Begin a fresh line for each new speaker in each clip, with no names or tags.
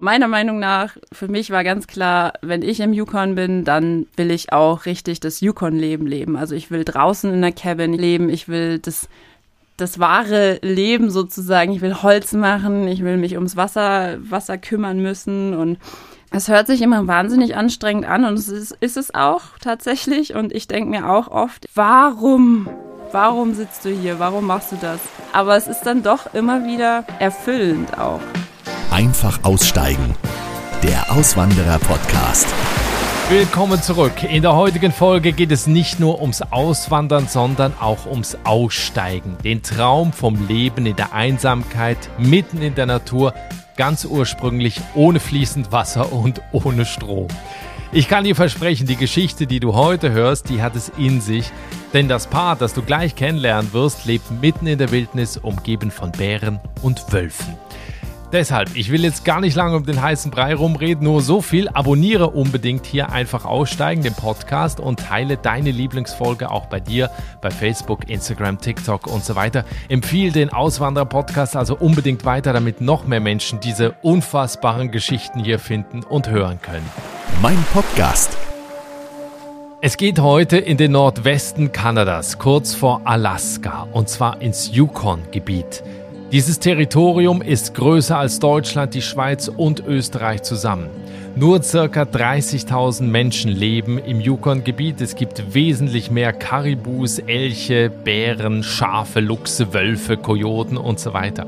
Meiner Meinung nach, für mich war ganz klar, wenn ich im Yukon bin, dann will ich auch richtig das Yukon-Leben leben. Also ich will draußen in der Cabin leben, ich will das, das wahre Leben sozusagen. Ich will Holz machen, ich will mich ums Wasser, Wasser kümmern müssen und es hört sich immer wahnsinnig anstrengend an und es ist, ist es auch tatsächlich. Und ich denke mir auch oft, warum? Warum sitzt du hier? Warum machst du das? Aber es ist dann doch immer wieder erfüllend auch.
Einfach aussteigen. Der Auswanderer-Podcast.
Willkommen zurück. In der heutigen Folge geht es nicht nur ums Auswandern, sondern auch ums Aussteigen. Den Traum vom Leben in der Einsamkeit, mitten in der Natur, ganz ursprünglich ohne fließend Wasser und ohne Strom. Ich kann dir versprechen, die Geschichte, die du heute hörst, die hat es in sich, denn das Paar, das du gleich kennenlernen wirst, lebt mitten in der Wildnis, umgeben von Bären und Wölfen. Deshalb, ich will jetzt gar nicht lange um den heißen Brei rumreden, nur so viel. Abonniere unbedingt hier einfach aussteigen, den Podcast und teile deine Lieblingsfolge auch bei dir, bei Facebook, Instagram, TikTok und so weiter. Empfehle den Auswanderer-Podcast also unbedingt weiter, damit noch mehr Menschen diese unfassbaren Geschichten hier finden und hören können.
Mein Podcast.
Es geht heute in den Nordwesten Kanadas, kurz vor Alaska, und zwar ins Yukon-Gebiet. Dieses Territorium ist größer als Deutschland, die Schweiz und Österreich zusammen. Nur ca. 30.000 Menschen leben im Yukon-Gebiet. Es gibt wesentlich mehr Karibus, Elche, Bären, Schafe, Luchse, Wölfe, Kojoten und so weiter.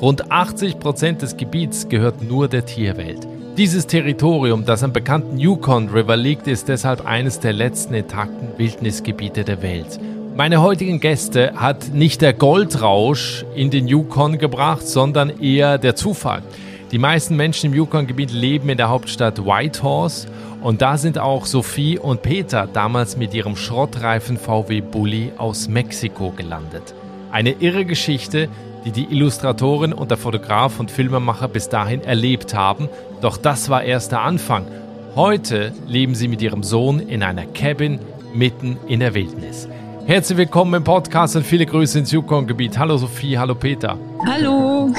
Rund 80 Prozent des Gebiets gehört nur der Tierwelt. Dieses Territorium, das am bekannten Yukon River liegt, ist deshalb eines der letzten intakten Wildnisgebiete der Welt. Meine heutigen Gäste hat nicht der Goldrausch in den Yukon gebracht, sondern eher der Zufall. Die meisten Menschen im Yukon-Gebiet leben in der Hauptstadt Whitehorse und da sind auch Sophie und Peter damals mit ihrem schrottreifen VW Bulli aus Mexiko gelandet. Eine irre Geschichte, die die Illustratorin und der Fotograf und Filmemacher bis dahin erlebt haben, doch das war erst der Anfang. Heute leben sie mit ihrem Sohn in einer Cabin mitten in der Wildnis. Herzlich willkommen im Podcast und viele Grüße ins Yukon-Gebiet. Hallo Sophie, hallo Peter.
Hallo.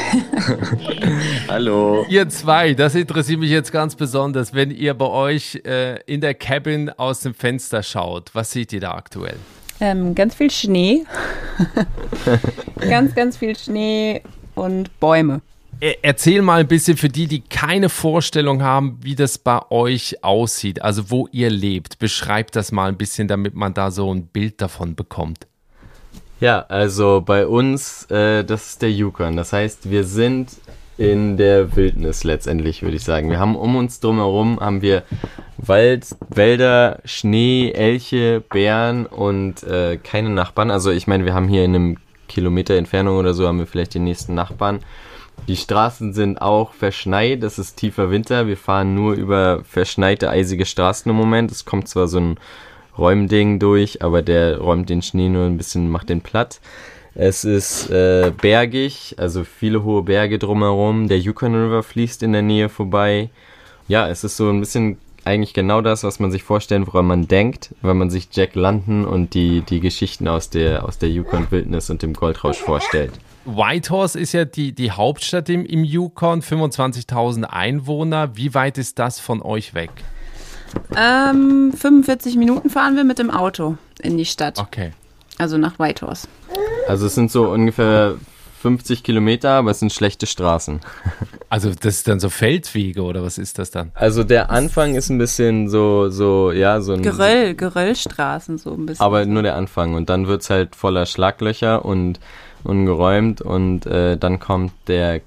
hallo.
Ihr zwei, das interessiert mich jetzt ganz besonders, wenn ihr bei euch äh, in der Cabin aus dem Fenster schaut. Was seht ihr da aktuell?
Ähm, ganz viel Schnee. ganz, ganz viel Schnee und Bäume.
Erzähl mal ein bisschen für die, die keine Vorstellung haben, wie das bei euch aussieht, also wo ihr lebt. Beschreibt das mal ein bisschen, damit man da so ein Bild davon bekommt.
Ja, also bei uns, äh, das ist der Yukon. Das heißt, wir sind in der Wildnis letztendlich, würde ich sagen. Wir haben um uns drumherum haben wir Wald, Wälder, Schnee, Elche, Bären und äh, keine Nachbarn. Also ich meine, wir haben hier in einem Kilometer Entfernung oder so haben wir vielleicht den nächsten Nachbarn. Die Straßen sind auch verschneit, es ist tiefer Winter. Wir fahren nur über verschneite, eisige Straßen im Moment. Es kommt zwar so ein Räumding durch, aber der räumt den Schnee nur ein bisschen, macht den platt. Es ist äh, bergig, also viele hohe Berge drumherum. Der Yukon River fließt in der Nähe vorbei. Ja, es ist so ein bisschen eigentlich genau das, was man sich vorstellen, woran man denkt, wenn man sich Jack London und die, die Geschichten aus der, aus der Yukon Wildnis und dem Goldrausch vorstellt.
Whitehorse ist ja die, die Hauptstadt im, im Yukon, 25.000 Einwohner. Wie weit ist das von euch weg?
Ähm, 45 Minuten fahren wir mit dem Auto in die Stadt.
Okay.
Also nach Whitehorse.
Also es sind so ungefähr 50 Kilometer, aber es sind schlechte Straßen.
Also das ist dann so Feldwege oder was ist das dann?
Also der Anfang ist ein bisschen so, so, ja, so ein...
Geröll, Geröllstraßen so ein bisschen.
Aber nur der Anfang und dann wird es halt voller Schlaglöcher und ungeräumt und äh, dann kommt der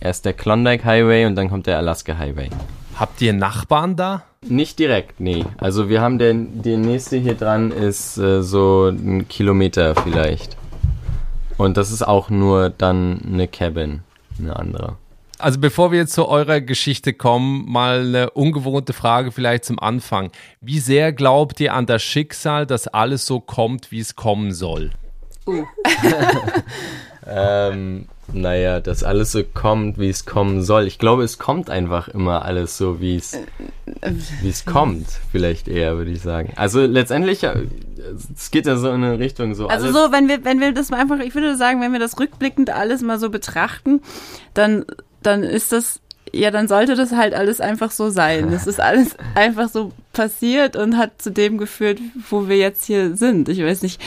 erst der Klondike Highway und dann kommt der Alaska Highway.
Habt ihr Nachbarn da?
Nicht direkt, nee. Also wir haben den, der nächste hier dran ist äh, so ein Kilometer vielleicht. Und das ist auch nur dann eine Cabin, eine andere.
Also bevor wir jetzt zu eurer Geschichte kommen, mal eine ungewohnte Frage vielleicht zum Anfang. Wie sehr glaubt ihr an das Schicksal, dass alles so kommt, wie es kommen soll?
Uh.
ähm, naja, dass alles so kommt, wie es kommen soll. Ich glaube, es kommt einfach immer alles so, wie es, wie es kommt, vielleicht eher, würde ich sagen. Also letztendlich, es geht ja so in eine Richtung so.
Also so, wenn wir, wenn wir das mal einfach, ich würde sagen, wenn wir das rückblickend alles mal so betrachten, dann, dann ist das ja, dann sollte das halt alles einfach so sein. Das ist alles einfach so passiert und hat zu dem geführt, wo wir jetzt hier sind. Ich weiß nicht,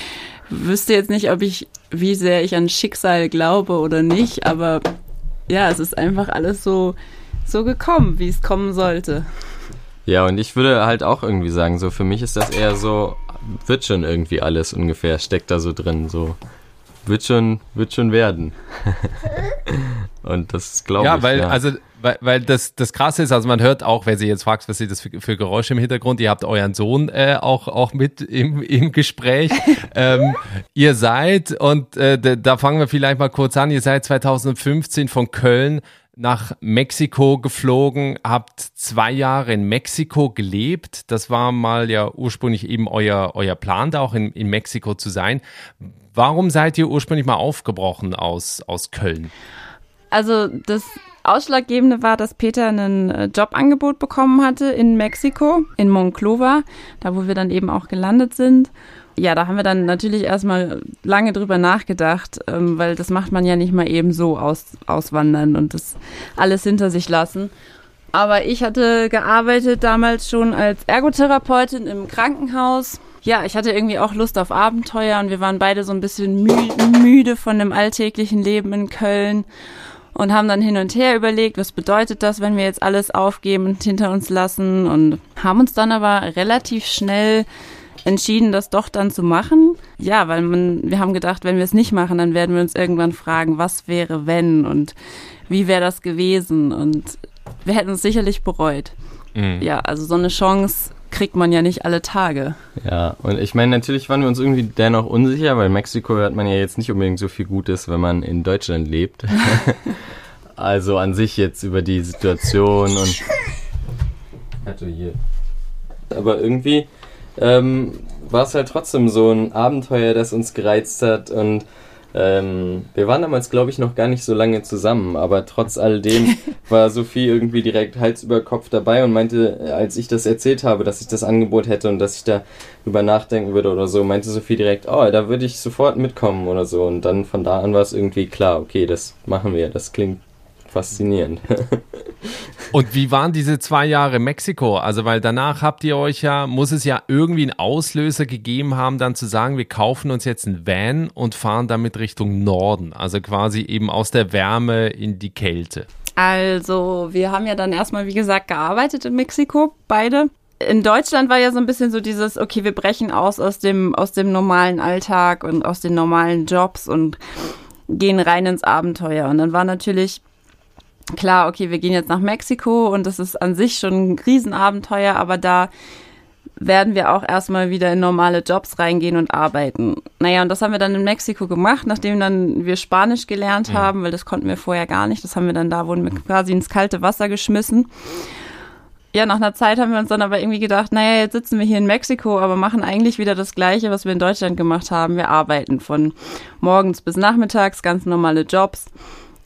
wüsste jetzt nicht, ob ich, wie sehr ich an Schicksal glaube oder nicht, aber ja, es ist einfach alles so, so gekommen, wie es kommen sollte.
Ja, und ich würde halt auch irgendwie sagen, so für mich ist das eher so, wird schon irgendwie alles ungefähr, steckt da so drin, so wird schon, wird schon werden. und das glaube
ja,
ich.
Weil, ja, weil, also, weil, weil das, das Krasse ist, also man hört auch, wenn sie jetzt fragt, was ist das für, für Geräusche im Hintergrund, ihr habt euren Sohn äh, auch, auch mit im, im Gespräch. ähm, ihr seid, und äh, da fangen wir vielleicht mal kurz an, ihr seid 2015 von Köln nach Mexiko geflogen, habt zwei Jahre in Mexiko gelebt. Das war mal ja ursprünglich eben euer, euer Plan, da auch in, in Mexiko zu sein. Warum seid ihr ursprünglich mal aufgebrochen aus, aus Köln?
Also das Ausschlaggebende war, dass Peter ein äh, Jobangebot bekommen hatte in Mexiko, in Monclova, da wo wir dann eben auch gelandet sind. Ja, da haben wir dann natürlich erstmal lange drüber nachgedacht, ähm, weil das macht man ja nicht mal eben so aus, auswandern und das alles hinter sich lassen. Aber ich hatte gearbeitet damals schon als Ergotherapeutin im Krankenhaus ja, ich hatte irgendwie auch Lust auf Abenteuer und wir waren beide so ein bisschen mü müde von dem alltäglichen Leben in Köln und haben dann hin und her überlegt, was bedeutet das, wenn wir jetzt alles aufgeben und hinter uns lassen und haben uns dann aber relativ schnell entschieden, das doch dann zu machen. Ja, weil man, wir haben gedacht, wenn wir es nicht machen, dann werden wir uns irgendwann fragen, was wäre wenn und wie wäre das gewesen und wir hätten es sicherlich bereut. Mhm. Ja, also so eine Chance kriegt man ja nicht alle Tage.
Ja, und ich meine, natürlich waren wir uns irgendwie dennoch unsicher, weil Mexiko hört man ja jetzt nicht unbedingt so viel Gutes, wenn man in Deutschland lebt. also an sich jetzt über die Situation und. Also hier. Aber irgendwie ähm, war es halt trotzdem so ein Abenteuer, das uns gereizt hat und ähm, wir waren damals, glaube ich, noch gar nicht so lange zusammen, aber trotz alledem war Sophie irgendwie direkt Hals über Kopf dabei und meinte, als ich das erzählt habe, dass ich das Angebot hätte und dass ich da drüber nachdenken würde oder so, meinte Sophie direkt, oh, da würde ich sofort mitkommen oder so. Und dann von da an war es irgendwie klar, okay, das machen wir, das klingt faszinierend.
Und wie waren diese zwei Jahre Mexiko? Also, weil danach habt ihr euch ja, muss es ja irgendwie einen Auslöser gegeben haben, dann zu sagen, wir kaufen uns jetzt einen Van und fahren damit Richtung Norden. Also quasi eben aus der Wärme in die Kälte.
Also, wir haben ja dann erstmal, wie gesagt, gearbeitet in Mexiko, beide. In Deutschland war ja so ein bisschen so dieses, okay, wir brechen aus aus dem, aus dem normalen Alltag und aus den normalen Jobs und gehen rein ins Abenteuer. Und dann war natürlich klar, okay, wir gehen jetzt nach Mexiko und das ist an sich schon ein Riesenabenteuer, aber da werden wir auch erstmal wieder in normale Jobs reingehen und arbeiten. Naja, und das haben wir dann in Mexiko gemacht, nachdem dann wir Spanisch gelernt ja. haben, weil das konnten wir vorher gar nicht. Das haben wir dann da, wurden wir quasi ins kalte Wasser geschmissen. Ja, nach einer Zeit haben wir uns dann aber irgendwie gedacht, naja, jetzt sitzen wir hier in Mexiko, aber machen eigentlich wieder das Gleiche, was wir in Deutschland gemacht haben. Wir arbeiten von morgens bis nachmittags, ganz normale Jobs.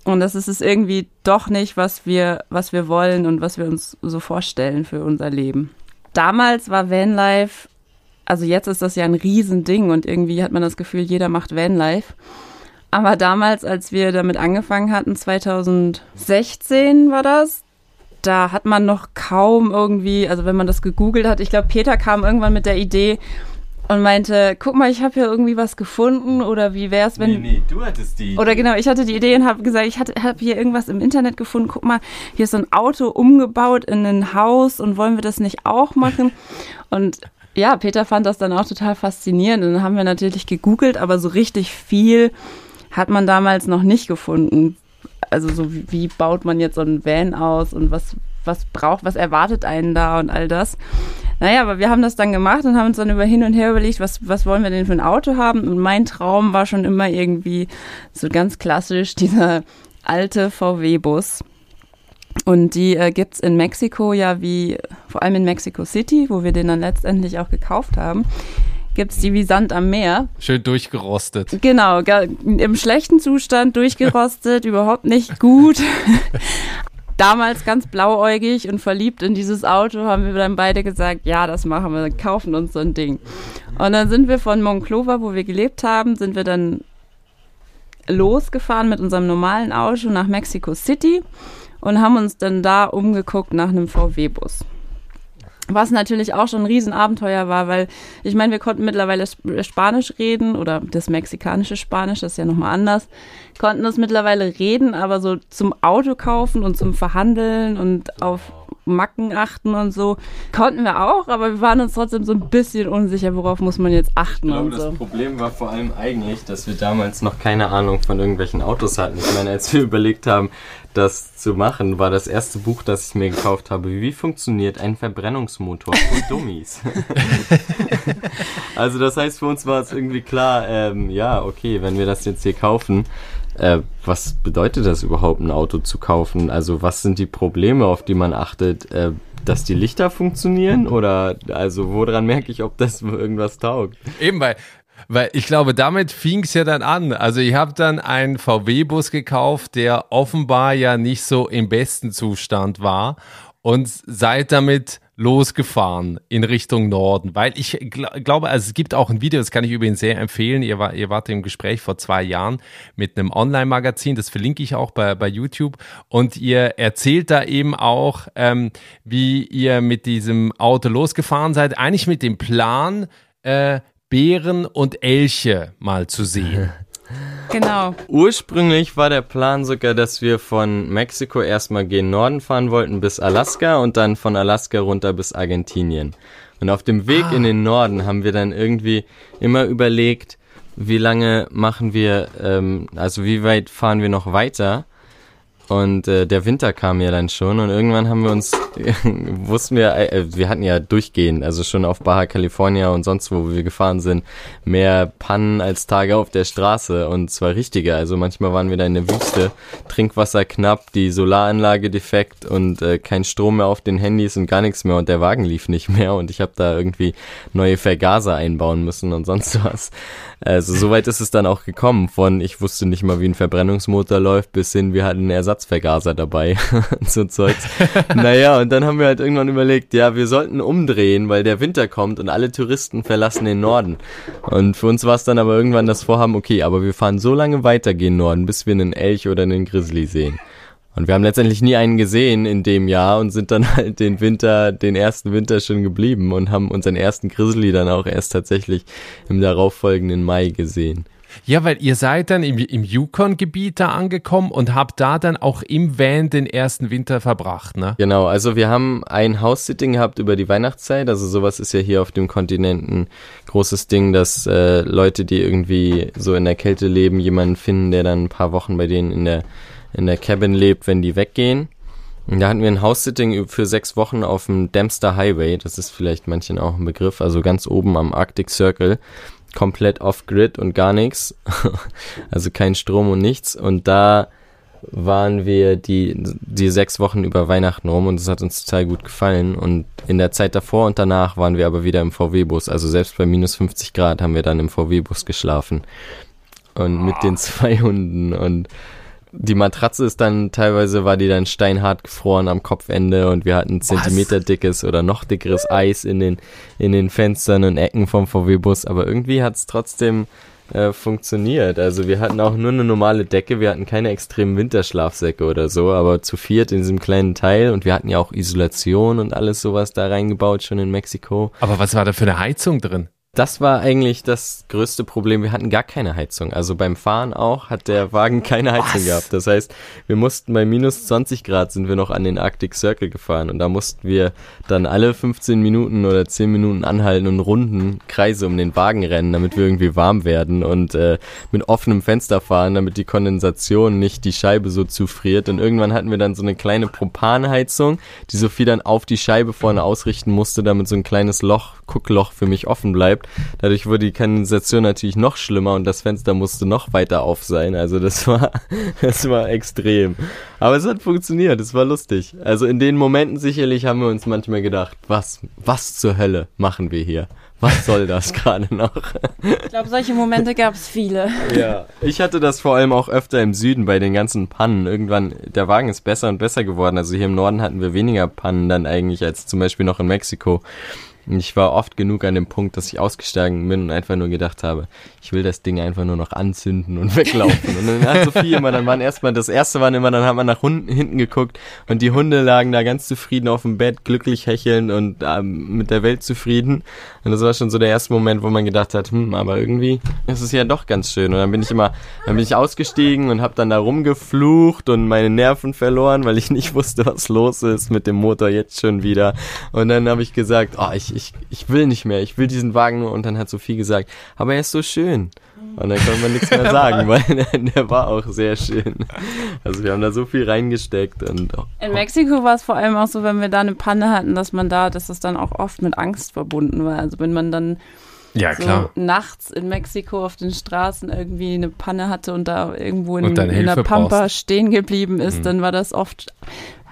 Und das ist es irgendwie doch nicht, was wir, was wir wollen und was wir uns so vorstellen für unser Leben. Damals war Vanlife, also jetzt ist das ja ein Riesending und irgendwie hat man das Gefühl, jeder macht Vanlife. Aber damals, als wir damit angefangen hatten, 2016 war das, da hat man noch kaum irgendwie, also wenn man das gegoogelt hat, ich glaube, Peter kam irgendwann mit der Idee, und meinte, guck mal, ich habe hier irgendwie was gefunden oder wie wär's, wenn... Nee,
nee, du hattest die
Idee. Oder genau, ich hatte die Idee und habe gesagt, ich habe hier irgendwas im Internet gefunden, guck mal, hier ist so ein Auto umgebaut in ein Haus und wollen wir das nicht auch machen? Und ja, Peter fand das dann auch total faszinierend und dann haben wir natürlich gegoogelt, aber so richtig viel hat man damals noch nicht gefunden. Also so wie, wie baut man jetzt so ein Van aus und was, was braucht, was erwartet einen da und all das. Naja, aber wir haben das dann gemacht und haben uns dann über hin und her überlegt, was, was wollen wir denn für ein Auto haben? Und mein Traum war schon immer irgendwie so ganz klassisch dieser alte VW-Bus. Und die äh, gibt es in Mexiko ja wie, vor allem in Mexico City, wo wir den dann letztendlich auch gekauft haben, gibt es die wie Sand am Meer.
Schön durchgerostet.
Genau, im schlechten Zustand durchgerostet, überhaupt nicht gut damals ganz blauäugig und verliebt in dieses Auto, haben wir dann beide gesagt, ja, das machen wir, kaufen uns so ein Ding. Und dann sind wir von Monclova, wo wir gelebt haben, sind wir dann losgefahren mit unserem normalen Auto nach Mexico City und haben uns dann da umgeguckt nach einem VW-Bus. Was natürlich auch schon ein Riesenabenteuer war, weil ich meine, wir konnten mittlerweile Spanisch reden oder das mexikanische Spanisch, das ist ja nochmal anders, konnten das mittlerweile reden, aber so zum Auto kaufen und zum Verhandeln und auf Macken achten und so. Konnten wir auch, aber wir waren uns trotzdem so ein bisschen unsicher, worauf muss man jetzt achten.
Ich glaube,
und so.
das Problem war vor allem eigentlich, dass wir damals noch keine Ahnung von irgendwelchen Autos hatten. Ich meine, als wir überlegt haben, das zu machen, war das erste Buch, das ich mir gekauft habe. Wie funktioniert ein Verbrennungsmotor für Dummies? also das heißt, für uns war es irgendwie klar, ähm, ja, okay, wenn wir das jetzt hier kaufen, äh, was bedeutet das überhaupt, ein Auto zu kaufen? Also was sind die Probleme, auf die man achtet? Äh, dass die Lichter funktionieren oder also woran merke ich, ob das irgendwas taugt?
Eben, weil weil ich glaube, damit fing es ja dann an. Also ich habe dann einen VW-Bus gekauft, der offenbar ja nicht so im besten Zustand war und seid damit losgefahren in Richtung Norden, weil ich gl glaube, also es gibt auch ein Video, das kann ich übrigens sehr empfehlen. Ihr, war, ihr wart im Gespräch vor zwei Jahren mit einem Online-Magazin, das verlinke ich auch bei, bei YouTube. Und ihr erzählt da eben auch, ähm, wie ihr mit diesem Auto losgefahren seid, eigentlich mit dem Plan, äh, Bären und Elche mal zu sehen.
Genau.
Ursprünglich war der Plan sogar, dass wir von Mexiko erstmal gen Norden fahren wollten bis Alaska und dann von Alaska runter bis Argentinien. Und auf dem Weg
Ah.
in den Norden haben wir dann irgendwie immer überlegt, wie lange machen wir, ähm, also wie weit fahren wir noch weiter. Und äh, der Winter kam ja dann schon und irgendwann haben wir uns, wussten wir, äh, wir hatten ja durchgehend, also schon auf Baja California und sonst wo wir gefahren sind, mehr Pannen als Tage auf der Straße und zwar richtige. Also manchmal waren wir da in der Wüste, Trinkwasser knapp, die Solaranlage defekt und äh, kein Strom mehr auf den Handys und gar nichts mehr und der Wagen lief nicht mehr und ich habe da irgendwie neue Vergaser einbauen müssen und sonst was. Also soweit ist es dann auch gekommen von ich wusste nicht mal wie ein Verbrennungsmotor läuft bis hin wir hatten einen Ersatzvergaser dabei und so Zeugs. Naja und dann haben wir halt irgendwann überlegt, ja wir sollten umdrehen, weil der Winter kommt und alle Touristen verlassen den Norden. Und für uns war es dann aber irgendwann das Vorhaben, okay, aber wir fahren so lange weiter gen Norden, bis wir einen Elch oder einen Grizzly sehen. Und wir haben letztendlich nie einen gesehen in dem Jahr und sind dann halt den Winter, den ersten Winter schon geblieben und haben unseren ersten Grizzly dann auch erst tatsächlich im darauffolgenden Mai gesehen.
Ja, weil ihr seid dann im, im Yukon-Gebiet da angekommen und habt da dann auch im Van den ersten Winter verbracht, ne?
Genau, also wir haben ein House-Sitting gehabt über die Weihnachtszeit. Also sowas ist ja hier auf dem Kontinent ein großes Ding, dass äh, Leute, die irgendwie so in der Kälte leben, jemanden finden, der dann ein paar Wochen bei denen in der, in der Cabin lebt, wenn die weggehen. Und da hatten wir ein House-Sitting für sechs Wochen auf dem Dempster Highway. Das ist vielleicht manchen auch ein Begriff. Also ganz oben am Arctic Circle. Komplett off-grid und gar nichts. also kein Strom und nichts. Und da waren wir die, die sechs Wochen über Weihnachten rum und es hat uns total gut gefallen. Und in der Zeit davor und danach waren wir aber wieder im VW-Bus. Also selbst bei minus 50 Grad haben wir dann im VW-Bus geschlafen. Und mit den zwei Hunden und die Matratze ist dann teilweise war die dann steinhart gefroren am Kopfende und wir hatten Zentimeter dickes oder noch dickeres Eis in den in den Fenstern und Ecken vom VW-Bus, aber irgendwie hat es trotzdem äh, funktioniert. Also wir hatten auch nur eine normale Decke, wir hatten keine extremen Winterschlafsäcke oder so, aber zu viert in diesem kleinen Teil und wir hatten ja auch Isolation und alles sowas da reingebaut schon in Mexiko.
Aber was war da für eine Heizung drin?
Das war eigentlich das größte Problem. Wir hatten gar keine Heizung. Also beim Fahren auch hat der Wagen keine Heizung
Was?
gehabt. Das heißt, wir mussten bei minus 20 Grad sind wir noch an den Arctic Circle gefahren und da mussten wir dann alle 15 Minuten oder 10 Minuten anhalten und Runden Kreise um den Wagen rennen, damit wir irgendwie warm werden und äh, mit offenem Fenster fahren, damit die Kondensation nicht die Scheibe so zufriert. Und irgendwann hatten wir dann so eine kleine Propanheizung, die Sophie dann auf die Scheibe vorne ausrichten musste, damit so ein kleines Loch, Guckloch für mich offen bleibt. Dadurch wurde die Kondensation natürlich noch schlimmer und das Fenster musste noch weiter auf sein. Also das war, das war extrem. Aber es hat funktioniert, es war lustig. Also in den Momenten sicherlich haben wir uns manchmal gedacht, was, was zur Hölle machen wir hier? Was soll das gerade noch?
Ich glaube, solche Momente gab es viele.
Ja, ich hatte das vor allem auch öfter im Süden bei den ganzen Pannen. Irgendwann, der Wagen ist besser und besser geworden. Also hier im Norden hatten wir weniger Pannen dann eigentlich als zum Beispiel noch in Mexiko. Ich war oft genug an dem Punkt, dass ich ausgestiegen bin und einfach nur gedacht habe, ich will das Ding einfach nur noch anzünden und weglaufen. und dann hat Sophie immer, dann waren erstmal, das erste waren immer, dann hat man nach Hunden, hinten geguckt und die Hunde lagen da ganz zufrieden auf dem Bett, glücklich hecheln und ähm, mit der Welt zufrieden. Und das war schon so der erste Moment, wo man gedacht hat, hm, aber irgendwie ist es ja doch ganz schön. Und dann bin ich immer, dann bin ich ausgestiegen und habe dann da rumgeflucht und meine Nerven verloren, weil ich nicht wusste, was los ist mit dem Motor jetzt schon wieder. Und dann habe ich gesagt, oh, ich, ich, ich will nicht mehr, ich will diesen Wagen nur. Und dann hat Sophie gesagt, aber er ist so schön. Und dann konnte man nichts mehr sagen, weil der, der war auch sehr schön. Also wir haben da so viel reingesteckt und oh,
In Mexiko war es vor allem auch so, wenn wir da eine Panne hatten, dass man da, dass das dann auch oft mit Angst verbunden war. Also wenn man dann
Ja,
so
klar.
nachts in Mexiko auf den Straßen irgendwie eine Panne hatte und da irgendwo in, in der Pampa
brauchst.
stehen geblieben ist,
Mhm.
dann war das oft,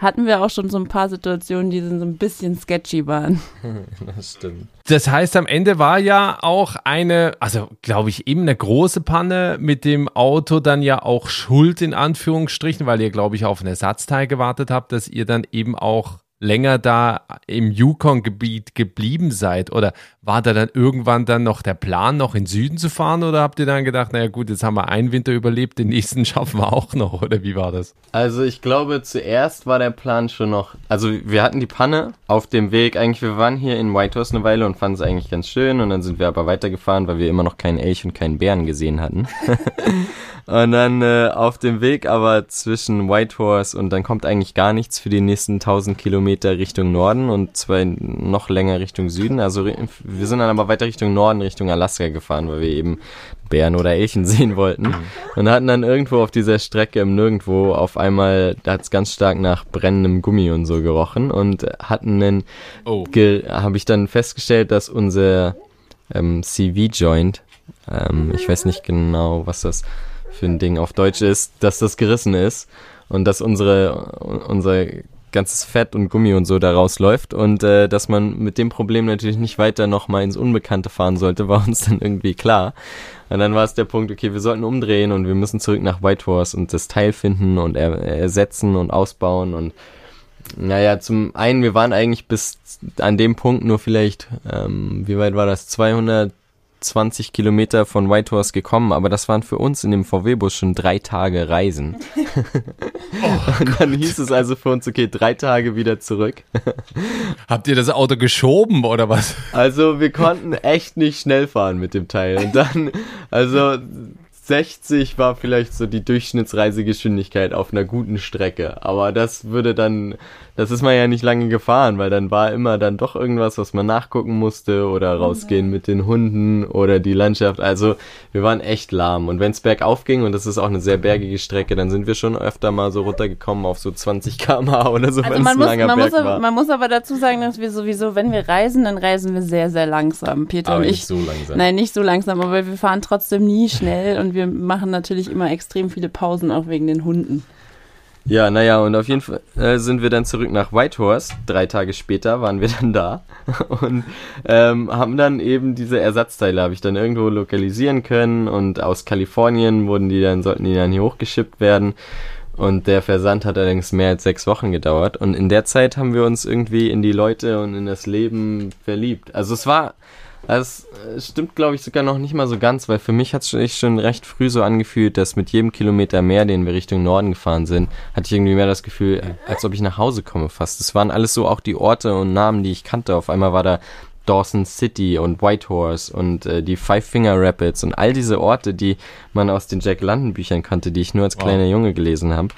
hatten wir auch schon so ein paar Situationen, die so ein bisschen sketchy waren.
das stimmt.
Das heißt, am Ende war ja auch eine, also glaube ich, eben eine große Panne mit dem Auto dann ja auch schuld in Anführungsstrichen, weil ihr, glaube ich, auf ein Ersatzteil gewartet habt, dass ihr dann eben auch länger da im Yukon-Gebiet geblieben seid? Oder war da dann irgendwann dann noch der Plan, noch in Süden zu fahren? Oder habt ihr dann gedacht, naja gut, jetzt haben wir einen Winter überlebt, den nächsten schaffen wir auch noch? Oder wie war das?
Also ich glaube, zuerst war der Plan schon noch. Also wir hatten die Panne auf dem Weg. Eigentlich, wir waren hier in Whitehorse eine Weile und fanden es eigentlich ganz schön. Und dann sind wir aber weitergefahren, weil wir immer noch keinen Elch und keinen Bären gesehen hatten. und dann äh, auf dem Weg aber zwischen Whitehorse und dann kommt eigentlich gar nichts für die nächsten 1000 Kilometer Richtung Norden und zwei noch länger Richtung Süden. Also wir sind dann aber weiter Richtung Norden, Richtung Alaska gefahren, weil wir eben Bären oder Elchen sehen wollten. Und hatten dann irgendwo auf dieser Strecke im Nirgendwo auf einmal, da hat es ganz stark nach brennendem Gummi und so gerochen und hatten einen,
Oh.
habe ich dann festgestellt, dass unser ähm, CV-Joint, ähm, ich weiß nicht genau, was das für ein Ding auf Deutsch ist, dass das gerissen ist und dass unsere, unser ganzes Fett und Gummi und so da rausläuft und äh, dass man mit dem Problem natürlich nicht weiter nochmal ins Unbekannte fahren sollte, war uns dann irgendwie klar. Und dann war es der Punkt, okay, wir sollten umdrehen und wir müssen zurück nach Whitehorse und das Teil finden und er, ersetzen und ausbauen und naja, zum einen, wir waren eigentlich bis an dem Punkt nur vielleicht, ähm, wie weit war das, 220 Kilometer von Whitehorse gekommen, aber das waren für uns in dem VW-Bus schon drei Tage Reisen. und dann hieß es also für uns, okay, drei Tage wieder zurück.
Habt ihr das Auto geschoben oder was?
Also wir konnten echt nicht schnell fahren mit dem Teil. Und dann, also 60 war vielleicht so die Durchschnittsreisegeschwindigkeit auf einer guten Strecke. Aber das würde dann, das ist man ja nicht lange gefahren, weil dann war immer dann doch irgendwas, was man nachgucken musste oder rausgehen mit den Hunden oder die Landschaft. Also wir waren echt lahm. Und wenn es bergauf ging, und das ist auch eine sehr bergige Strecke, dann sind wir schon öfter mal so runtergekommen auf so 20 km/h oder so,
Also
wenn es
man
ein
muss,
langer
man,
Berg
muss aber,
war.
man muss aber dazu sagen, dass wir sowieso, wenn wir reisen, dann reisen wir sehr, sehr langsam. Peter
Aber
und ich.
nicht so langsam.
Nein, nicht so langsam, aber wir fahren trotzdem nie schnell und wir machen natürlich immer extrem viele Pausen, auch wegen den Hunden.
Ja, naja, und auf jeden Fall äh, sind wir dann zurück nach Whitehorse. Drei Tage später waren wir dann da und ähm, haben dann eben diese Ersatzteile, habe ich dann irgendwo lokalisieren können und aus Kalifornien wurden die dann, sollten die dann hier hochgeschippt werden. Und der Versand hat allerdings mehr als sechs Wochen gedauert. Und in der Zeit haben wir uns irgendwie in die Leute und in das Leben verliebt. Also es war, es äh, stimmt glaube ich sogar noch nicht mal so ganz, weil für mich hat es sich schon recht früh so angefühlt, dass mit jedem Kilometer mehr, den wir Richtung Norden gefahren sind, hatte ich irgendwie mehr das Gefühl, als ob ich nach Hause komme fast. Das waren alles so auch die Orte und Namen, die ich kannte. Auf einmal war da Dawson City und Whitehorse und äh, die Five Finger Rapids und all diese Orte, die man aus den Jack London Büchern kannte, die ich nur als
Wow.
kleiner Junge gelesen habe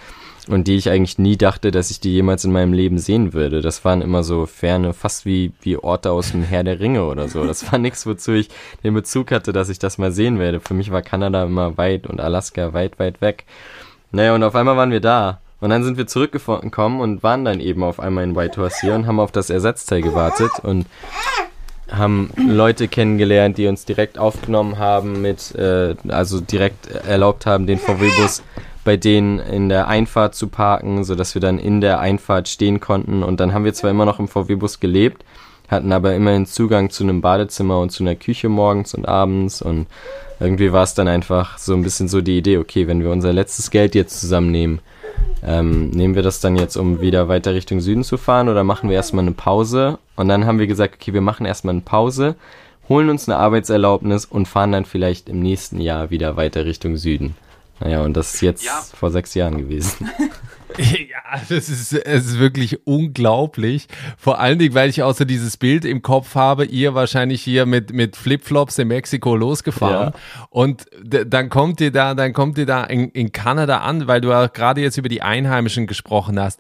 und die ich eigentlich nie dachte, dass ich die jemals in meinem Leben sehen würde. Das waren immer so ferne, fast wie, wie Orte aus dem Herr der Ringe oder so. Das war nichts, wozu ich den Bezug hatte, dass ich das mal sehen werde. Für mich war Kanada immer weit und Alaska weit, weit weg. Naja, und auf einmal waren wir da. Und dann sind wir zurückgekommen und waren dann eben auf einmal in Whitehorse hier und haben auf das Ersatzteil gewartet und haben Leute kennengelernt, die uns direkt aufgenommen haben mit, äh, also direkt erlaubt haben, den VW-Bus bei denen in der Einfahrt zu parken, sodass wir dann in der Einfahrt stehen konnten. Und dann haben wir zwar immer noch im VW-Bus gelebt, hatten aber immerhin Zugang zu einem Badezimmer und zu einer Küche morgens und abends. Und irgendwie war es dann einfach so ein bisschen so die Idee, okay, wenn wir unser letztes Geld jetzt zusammennehmen, ähm, nehmen wir das dann jetzt, um wieder weiter Richtung Süden zu fahren oder machen wir erstmal eine Pause Und dann haben wir gesagt, okay, wir machen erstmal eine Pause, holen uns eine Arbeitserlaubnis und fahren dann vielleicht im nächsten Jahr wieder weiter Richtung Süden. Naja, und das ist jetzt
Ja.
vor sechs Jahren gewesen.
Ja, das ist, es ist wirklich unglaublich. Vor allen Dingen, weil ich auch so dieses Bild im Kopf habe, ihr wahrscheinlich hier mit, mit Flipflops in Mexiko losgefahren. Und d- dann kommt ihr da, dann kommt ihr da in, in Kanada an, weil du ja gerade jetzt über die Einheimischen gesprochen hast.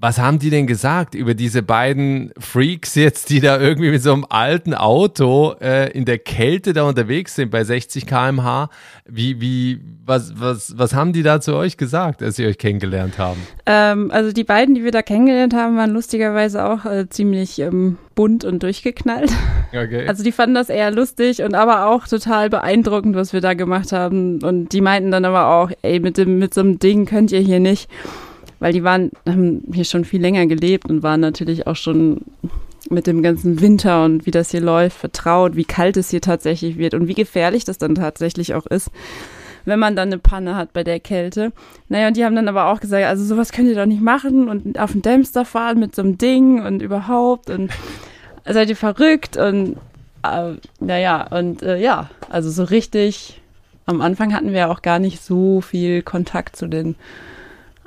Was haben die denn gesagt über diese beiden Freaks jetzt, die da irgendwie mit so einem alten Auto äh, in der Kälte da unterwegs sind bei 60 km/h? Wie, wie, was, was, was haben die da zu euch gesagt, als sie euch kennengelernt haben?
Ähm, also die beiden, die wir da kennengelernt haben, waren lustigerweise auch äh, ziemlich ähm, bunt und durchgeknallt.
Okay.
Also die fanden das eher lustig und aber auch total beeindruckend, was wir da gemacht haben. Und die meinten dann aber auch, ey, mit dem, mit so einem Ding könnt ihr hier nicht. Weil die waren, haben hier schon viel länger gelebt und waren natürlich auch schon mit dem ganzen Winter und wie das hier läuft, vertraut, wie kalt es hier tatsächlich wird und wie gefährlich das dann tatsächlich auch ist, wenn man dann eine Panne hat bei der Kälte. Naja, und die haben dann aber auch gesagt, also sowas könnt ihr doch nicht machen und auf den Dämster fahren mit so einem Ding und überhaupt und seid ihr verrückt und äh, naja, und äh, ja, also so richtig, am Anfang hatten wir auch gar nicht so viel Kontakt zu den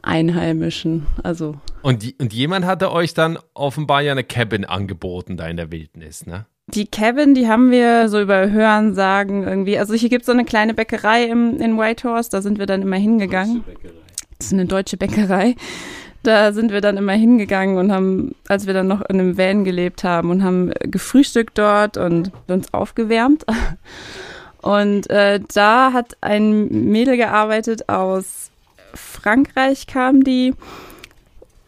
Einheimischen. Also
Und, und jemand hatte euch dann offenbar ja eine Cabin angeboten da in der Wildnis, ne?
die Cabin, die haben wir so über Hören sagen irgendwie. Also hier gibt es so eine kleine Bäckerei im, in Whitehorse, da sind wir dann immer hingegangen. Das ist eine deutsche Bäckerei. Da sind wir dann immer hingegangen und haben, als wir dann noch in einem Van gelebt haben und haben gefrühstückt dort und uns aufgewärmt. Und äh, da hat ein Mädel gearbeitet aus Frankreich, kam die.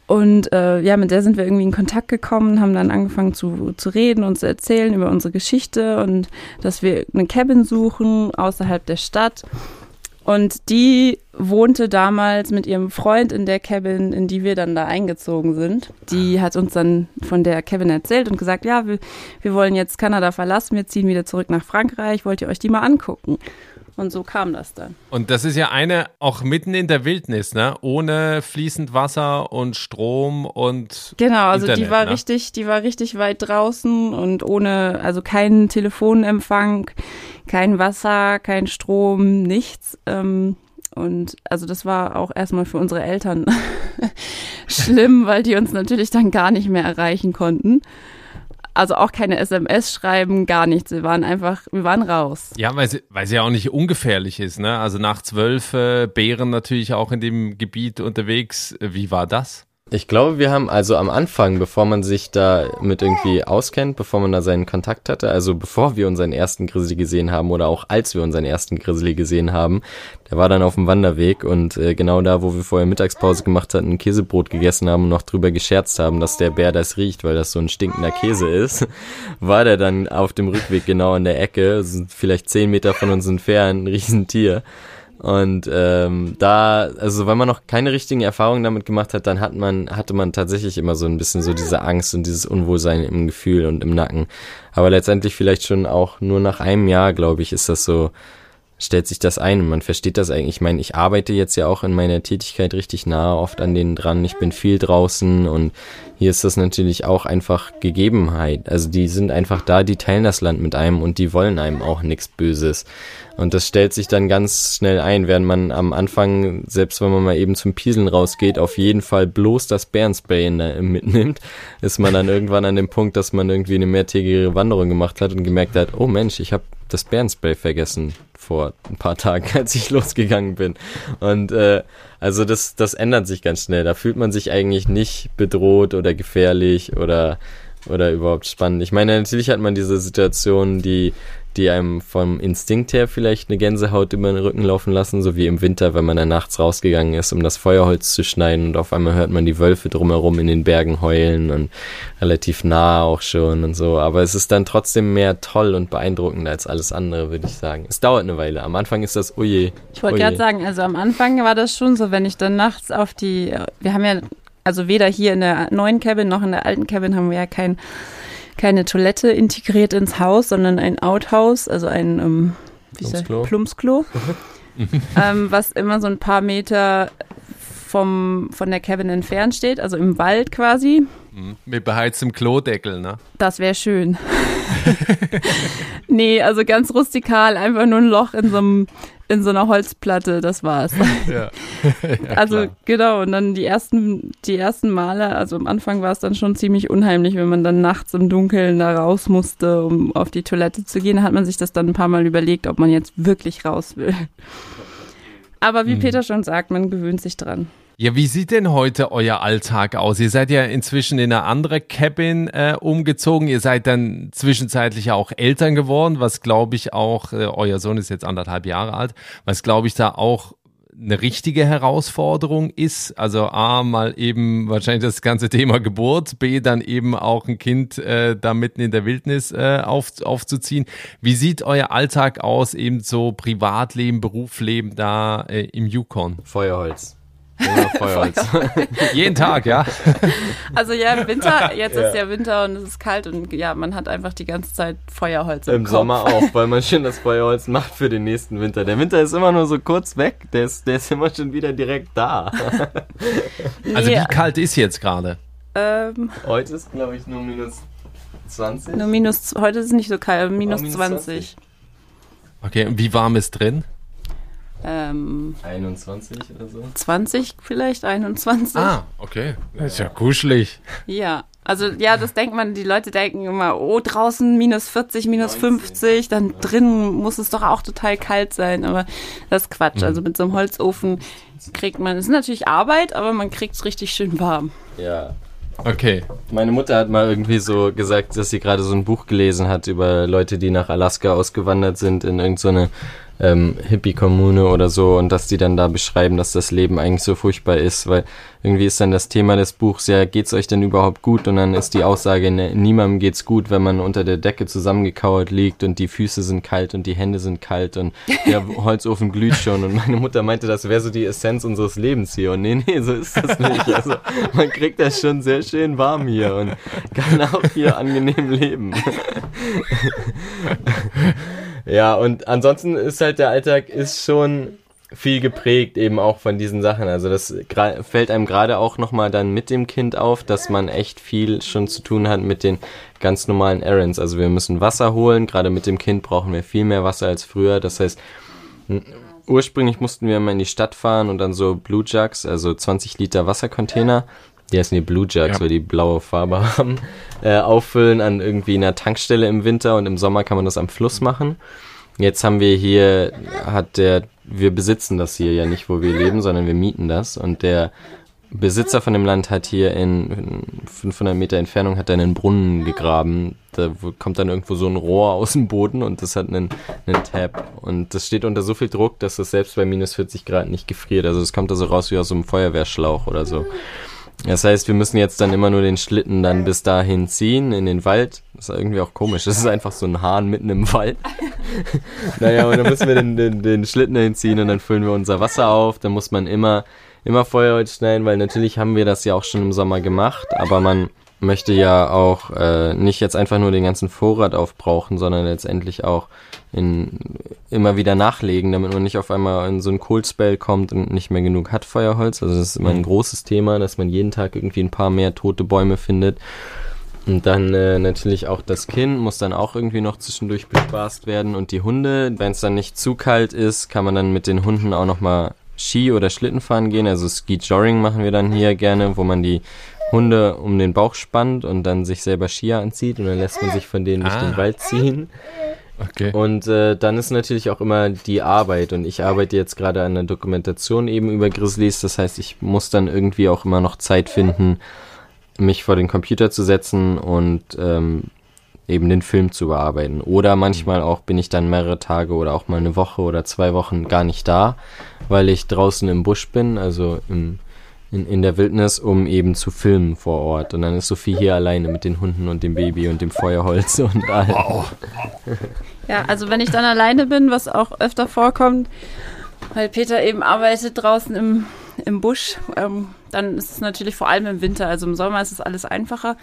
Und äh, ja, mit der sind wir irgendwie in Kontakt gekommen, haben dann angefangen zu, zu reden und zu erzählen über unsere Geschichte und dass wir eine Cabin suchen außerhalb der Stadt. Und die wohnte damals mit ihrem Freund in der Cabin, in die wir dann da eingezogen sind. Die hat uns dann von der Cabin erzählt und gesagt, ja, wir, wir wollen jetzt Kanada verlassen, wir ziehen wieder zurück nach Frankreich, wollt ihr euch die mal angucken? Und so kam das dann.
Und das ist ja eine auch mitten in der Wildnis, ne? Ohne fließend Wasser und Strom und
Genau, also
Internet,
die war
ne?
richtig, die war richtig weit draußen und ohne, also keinen Telefonempfang, kein Wasser, kein Strom, nichts. Ähm, und also das war auch erstmal für unsere Eltern schlimm, weil die uns natürlich dann gar nicht mehr erreichen konnten. Also auch keine SMS schreiben, gar nichts. Wir waren einfach, wir waren raus.
Ja, weil sie, weil sie ja auch nicht ungefährlich ist, ne? Also nach zwölf äh, Bären natürlich auch in dem Gebiet unterwegs. Wie war das?
Ich glaube, wir haben also am Anfang, bevor man sich da mit irgendwie auskennt, bevor man da seinen Kontakt hatte, also bevor wir unseren ersten Grizzly gesehen haben oder auch als wir unseren ersten Grizzly gesehen haben, der war dann auf dem Wanderweg und äh, genau da, wo wir vorher Mittagspause gemacht hatten, ein Käsebrot gegessen haben und noch drüber gescherzt haben, dass der Bär das riecht, weil das so ein stinkender Käse ist, war der dann auf dem Rückweg genau an der Ecke, vielleicht zehn Meter von uns entfernt, ein Riesentier. Und ähm, da, also wenn man noch keine richtigen Erfahrungen damit gemacht hat, dann hat man, hatte man tatsächlich immer so ein bisschen so diese Angst und dieses Unwohlsein im Gefühl und im Nacken. Aber letztendlich vielleicht schon auch nur nach einem Jahr, glaube ich, ist das so, stellt sich das ein und man versteht das eigentlich. Ich meine, ich arbeite jetzt ja auch in meiner Tätigkeit richtig nah oft an denen dran. Ich bin viel draußen und hier ist das natürlich auch einfach Gegebenheit. Also die sind einfach da, die teilen das Land mit einem und die wollen einem auch nichts Böses. Und das stellt sich dann ganz schnell ein, während man am Anfang, selbst wenn man mal eben zum Pieseln rausgeht, auf jeden Fall bloß das Bärenspray mitnimmt, ist man dann irgendwann an dem Punkt, dass man irgendwie eine mehrtägige Wanderung gemacht hat und gemerkt hat, oh Mensch, ich habe das Bärenspray vergessen vor ein paar Tagen, als ich losgegangen bin. Und äh, also das, das ändert sich ganz schnell. Da fühlt man sich eigentlich nicht bedroht oder gefährlich oder oder überhaupt spannend. Ich meine, natürlich hat man diese Situation, die die einem vom Instinkt her vielleicht eine Gänsehaut über den Rücken laufen lassen, so wie im Winter, wenn man dann nachts rausgegangen ist, um das Feuerholz zu schneiden und auf einmal hört man die Wölfe drumherum in den Bergen heulen und relativ nah auch schon und so. Aber es ist dann trotzdem mehr toll und beeindruckend als alles andere, würde ich sagen. Es dauert eine Weile. Am Anfang ist das, oh je.
Ich wollte
oh
gerade sagen, also am Anfang war das schon so, wenn ich dann nachts auf die, wir haben ja, also weder hier in der neuen Cabin noch in der alten Cabin haben wir ja kein, keine Toilette integriert ins Haus, sondern ein Outhouse, also ein ähm,
Plumpsklo.
Plumpsklo ähm, was immer so ein paar Meter vom, von der Cabin entfernt steht, also im Wald quasi.
Mit beheiztem Klodeckel, ne?
Das wäre schön. nee, also ganz rustikal, einfach nur ein Loch in so einem in so einer Holzplatte, das war's.
Ja. ja
also
klar.
genau, und dann die ersten, die ersten Male, also am Anfang war es dann schon ziemlich unheimlich, wenn man dann nachts im Dunkeln da raus musste, um auf die Toilette zu gehen, hat man sich das dann ein paar Mal überlegt, ob man jetzt wirklich raus will. Aber wie
Mhm.
Peter schon sagt, man gewöhnt sich dran.
Ja, wie sieht denn heute euer Alltag aus? Ihr seid ja inzwischen in eine andere Cabin äh, umgezogen. Ihr seid dann zwischenzeitlich auch Eltern geworden, was glaube ich auch, äh, euer Sohn ist jetzt anderthalb Jahre alt, was glaube ich da auch eine richtige Herausforderung ist. Also A, mal eben wahrscheinlich das ganze Thema Geburt, B, dann eben auch ein Kind äh, da mitten in der Wildnis äh, auf, aufzuziehen. Wie sieht euer Alltag aus, eben so Privatleben, Berufsleben da äh, im Yukon?
Feuerholz. Feuerholz.
Jeden Tag, ja?
Also ja, im Winter, jetzt ist ja Winter und es ist kalt und ja, man hat einfach die ganze Zeit Feuerholz im,
Im
Kopf.
Sommer auch, weil man schön das Feuerholz macht für den nächsten Winter. Der Winter ist immer nur so kurz weg, der ist, der ist immer schon wieder direkt da.
Also
Nee,
wie kalt ist jetzt gerade?
ähm,
Heute ist, glaube ich, nur minus 20.
nur minus, heute ist es nicht so kalt, aber minus,
Oh, minus
20.
20.
Okay, und wie warm ist drin?
Ähm,
21 oder so.
20 vielleicht, 21.
Ah, okay. Das ist ja kuschelig.
Ja, also ja, das denkt man, die Leute denken immer, oh, draußen minus 40, minus 50, dann drin muss es doch auch total kalt sein, aber das ist Quatsch. Also mit so einem Holzofen kriegt man, es ist natürlich Arbeit, aber man kriegt es richtig schön warm.
Ja.
Okay.
Meine Mutter hat mal irgendwie so gesagt, dass sie gerade so ein Buch gelesen hat über Leute, die nach Alaska ausgewandert sind in irgendeine so ähm, Hippie-Kommune oder so und dass die dann da beschreiben, dass das Leben eigentlich so furchtbar ist, weil irgendwie ist dann das Thema des Buchs, ja, geht's euch denn überhaupt gut? Und dann ist die Aussage, ne, niemandem geht's gut, wenn man unter der Decke zusammengekauert liegt und die Füße sind kalt und die Hände sind kalt und der Holzofen glüht schon. Und meine Mutter meinte, das wäre so die Essenz unseres Lebens hier. Und nee, nee, so ist das nicht. Also man kriegt das schon sehr schön warm hier und kann auch hier angenehm leben. ja, und ansonsten ist halt der Alltag ist schon viel geprägt eben auch von diesen Sachen. Also das fällt einem gerade auch nochmal dann mit dem Kind auf, dass man echt viel schon zu tun hat mit den ganz normalen Errands. Also wir müssen Wasser holen, gerade mit dem Kind brauchen wir viel mehr Wasser als früher. Das heißt, ursprünglich mussten wir immer in die Stadt fahren und dann so Blue Jugs, also 20 Liter Wassercontainer, die heißen die Blue Jugs,
Ja.
weil die blaue Farbe haben, äh, auffüllen an irgendwie einer Tankstelle im Winter und im Sommer kann man das am Fluss machen. Jetzt haben wir hier, hat der, wir besitzen das hier ja nicht, wo wir leben, sondern wir mieten das. Und der Besitzer von dem Land hat hier in, in 500 Meter Entfernung hat er einen Brunnen gegraben. Da kommt dann irgendwo so ein Rohr aus dem Boden und das hat einen, einen Tab. Und das steht unter so viel Druck, dass es selbst bei minus 40 Grad nicht gefriert. Also es kommt da so raus wie aus so einem Feuerwehrschlauch oder so. Das heißt, wir müssen jetzt dann immer nur den Schlitten dann bis dahin ziehen in den Wald. Das ist irgendwie auch komisch. Das ist einfach so ein Hahn mitten im Wald. naja, und dann müssen wir den, den, den Schlitten dahin ziehen und dann füllen wir unser Wasser auf. Dann muss man immer, immer Feuerholz schneiden, weil natürlich haben wir das ja auch schon im Sommer gemacht, aber man möchte ja auch äh, nicht jetzt einfach nur den ganzen Vorrat aufbrauchen, sondern letztendlich auch in, immer wieder nachlegen, damit man nicht auf einmal in so einen Cold Spell kommt und nicht mehr genug hat Feuerholz. Also das ist immer ein großes Thema, dass man jeden Tag irgendwie ein paar mehr tote Bäume findet. Und dann äh, natürlich auch das Kind muss dann auch irgendwie noch zwischendurch bespaßt werden und die Hunde. Wenn es dann nicht zu kalt ist, kann man dann mit den Hunden auch nochmal Ski oder Schlitten fahren gehen. Also Ski Joring machen wir dann hier gerne, wo man die Hunde um den Bauch spannt und dann sich selber Skier anzieht und dann lässt man sich von denen durch
Ah.
den Wald ziehen.
Okay.
Und äh, dann ist natürlich auch immer die Arbeit. Und ich arbeite jetzt gerade an einer Dokumentation eben über Grizzlies. Das heißt, ich muss dann irgendwie auch immer noch Zeit finden, mich vor den Computer zu setzen und ähm, eben den Film zu bearbeiten. Oder manchmal auch bin ich dann mehrere Tage oder auch mal eine Woche oder zwei Wochen gar nicht da, weil ich draußen im Busch bin, also im, in, in der Wildnis, um eben zu filmen vor Ort. Und dann ist Sophie hier alleine mit den Hunden und dem Baby und dem Feuerholz und allem.
Ja, also wenn ich dann alleine bin, was auch öfter vorkommt, weil Peter eben arbeitet draußen im, im Busch, ähm, dann ist es natürlich vor allem im Winter, also im Sommer ist es alles einfacher,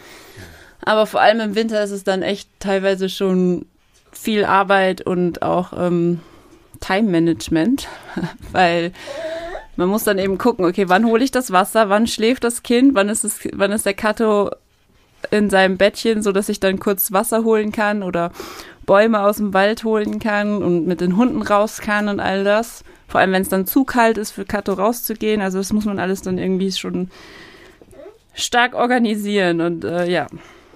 aber vor allem im Winter ist es dann echt teilweise schon viel Arbeit und auch ähm, Time-Management, weil man muss dann eben gucken, okay, wann hole ich das Wasser, wann schläft das Kind, wann ist es, wann ist der Kato in seinem Bettchen, so dass ich dann kurz Wasser holen kann oder Bäume aus dem Wald holen kann und mit den Hunden raus kann und all das. Vor allem, wenn es dann zu kalt ist, für Kato rauszugehen. Also das muss man alles dann irgendwie schon stark organisieren und äh, ja.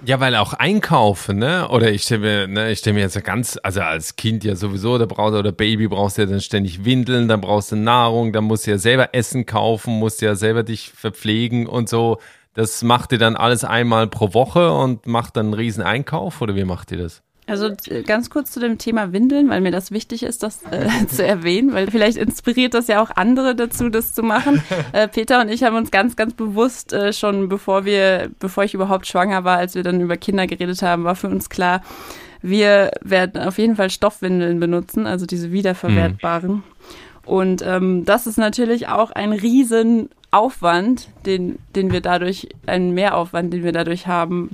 Ja, weil auch einkaufen, ne? Oder ich stelle mir, ne, ich stelle mir jetzt ganz, also als Kind ja sowieso, da brauchst oder Baby brauchst du ja dann ständig Windeln, dann brauchst du Nahrung, dann musst du ja selber Essen kaufen, musst ja selber dich verpflegen und so. Das macht ihr dann alles einmal pro Woche und macht dann einen riesen Einkauf oder wie macht ihr das?
Also äh, ganz kurz zu dem Thema Windeln, weil mir das wichtig ist, das äh, zu erwähnen, weil vielleicht inspiriert das ja auch andere dazu, das zu machen. Äh, Peter und ich haben uns ganz, ganz bewusst äh, schon, bevor wir, bevor ich überhaupt schwanger war, als wir dann über Kinder geredet haben, war für uns klar, wir werden auf jeden Fall Stoffwindeln benutzen, also diese wiederverwertbaren. Mhm. Und ähm, das ist natürlich auch ein Riesenaufwand, den, den wir dadurch, einen Mehraufwand, den wir dadurch haben,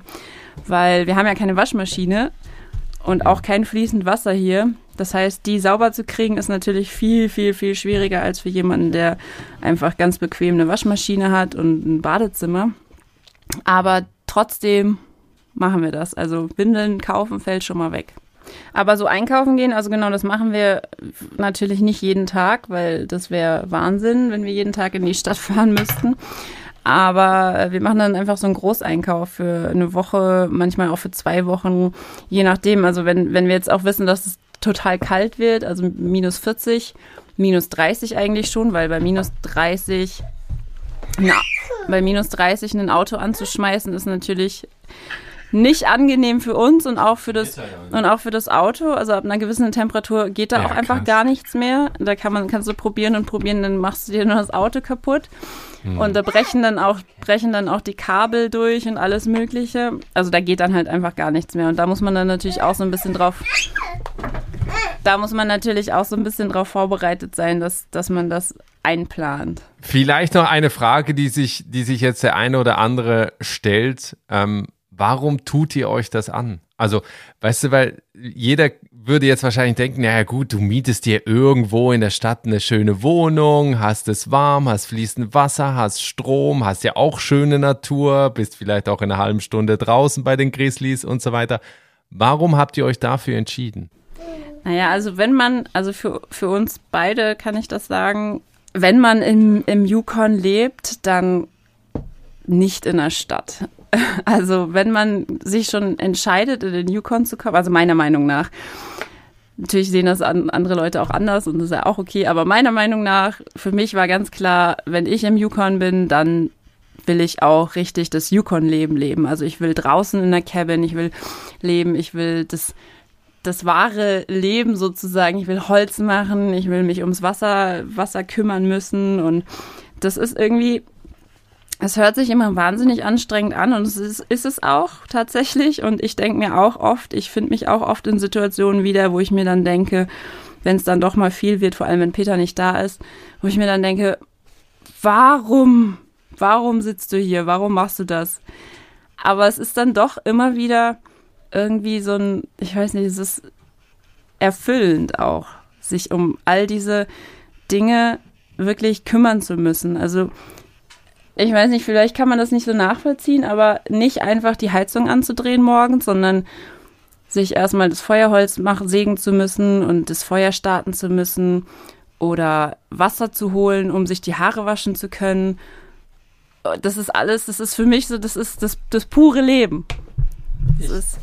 weil wir haben ja keine Waschmaschine und auch kein fließend Wasser hier. Das heißt, die sauber zu kriegen ist natürlich viel, viel, viel schwieriger als für jemanden, der einfach ganz bequem eine Waschmaschine hat und ein Badezimmer. Aber trotzdem machen wir das. Also Windeln kaufen fällt schon mal weg. Aber so einkaufen gehen, also genau, das machen wir natürlich nicht jeden Tag, weil das wäre Wahnsinn, wenn wir jeden Tag in die Stadt fahren müssten. Aber äh, wir machen dann einfach so einen Großeinkauf für eine Woche, manchmal auch für zwei Wochen, je nachdem. Also wenn, wenn wir jetzt auch wissen, dass es total kalt wird, also minus 40, minus 30 eigentlich schon, weil bei minus 30, na, bei minus 30 ein Auto anzuschmeißen ist natürlich nicht angenehm für uns und auch für das und auch für das Auto. Also ab einer gewissen Temperatur geht da ja, auch einfach kannst. gar nichts mehr. Da kann man kannst du probieren und probieren, dann machst du dir nur das Auto kaputt. Hm. Und da brechen dann auch brechen dann auch die Kabel durch und alles Mögliche. Also da geht dann halt einfach gar nichts mehr. Und da muss man dann natürlich auch so ein bisschen drauf da muss man natürlich auch so ein bisschen drauf vorbereitet sein, dass, dass man das einplant.
Vielleicht noch eine Frage, die sich, die sich jetzt der eine oder andere stellt. Ähm, warum tut ihr euch das an? Also, weißt du, weil jeder würde jetzt wahrscheinlich denken, naja gut, du mietest dir irgendwo in der Stadt eine schöne Wohnung, hast es warm, hast fließend Wasser, hast Strom, hast ja auch schöne Natur, bist vielleicht auch in einer halben Stunde draußen bei den Grizzlies und so weiter. Warum habt ihr euch dafür entschieden?
Naja, also wenn man, also für, für uns beide kann ich das sagen, wenn man im, im Yukon lebt, dann nicht in der Stadt. Also wenn man sich schon entscheidet, in den Yukon zu kommen, also meiner Meinung nach, natürlich sehen das andere Leute auch anders und das ist ja auch okay, aber meiner Meinung nach, für mich war ganz klar, wenn ich im Yukon bin, dann will ich auch richtig das Yukon-Leben leben. Also ich will draußen in der Cabin, ich will leben, ich will das, das wahre Leben sozusagen, ich will Holz machen, ich will mich ums Wasser, Wasser kümmern müssen und das ist irgendwie es hört sich immer wahnsinnig anstrengend an und es ist, ist es auch tatsächlich. Und ich denke mir auch oft, ich finde mich auch oft in Situationen wieder, wo ich mir dann denke, wenn es dann doch mal viel wird, vor allem wenn Peter nicht da ist, wo ich mir dann denke, warum, warum sitzt du hier, warum machst du das? Aber es ist dann doch immer wieder irgendwie so ein, ich weiß nicht, es ist erfüllend auch, sich um all diese Dinge wirklich kümmern zu müssen. Also ich weiß nicht, vielleicht kann man das nicht so nachvollziehen, aber nicht einfach die Heizung anzudrehen morgens, sondern sich erstmal das Feuerholz machen, sägen zu müssen und das Feuer starten zu müssen oder Wasser zu holen, um sich die Haare waschen zu können. Das ist alles, das ist für mich so, das ist das, das pure Leben. Das ich ist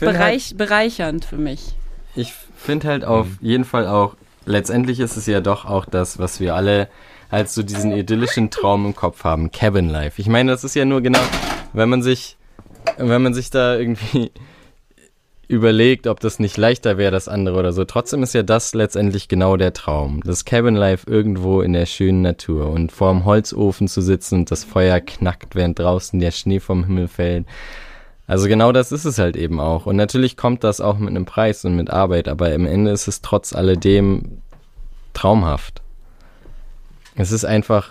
bereich, halt, bereichernd für mich.
Ich finde halt auf jeden Fall auch, letztendlich ist es ja doch auch das, was wir alle halt so diesen idyllischen Traum im Kopf haben. Cabin Life. Ich meine, das ist ja nur genau, wenn man sich, wenn man sich da irgendwie überlegt, ob das nicht leichter wäre, das andere oder so. Trotzdem ist ja das letztendlich genau der Traum. Das Cabin Life irgendwo in der schönen Natur und vorm Holzofen zu sitzen und das Feuer knackt, während draußen der Schnee vom Himmel fällt. Also genau das ist es halt eben auch. Und natürlich kommt das auch mit einem Preis und mit Arbeit, aber am Ende ist es trotz alledem traumhaft. Es ist einfach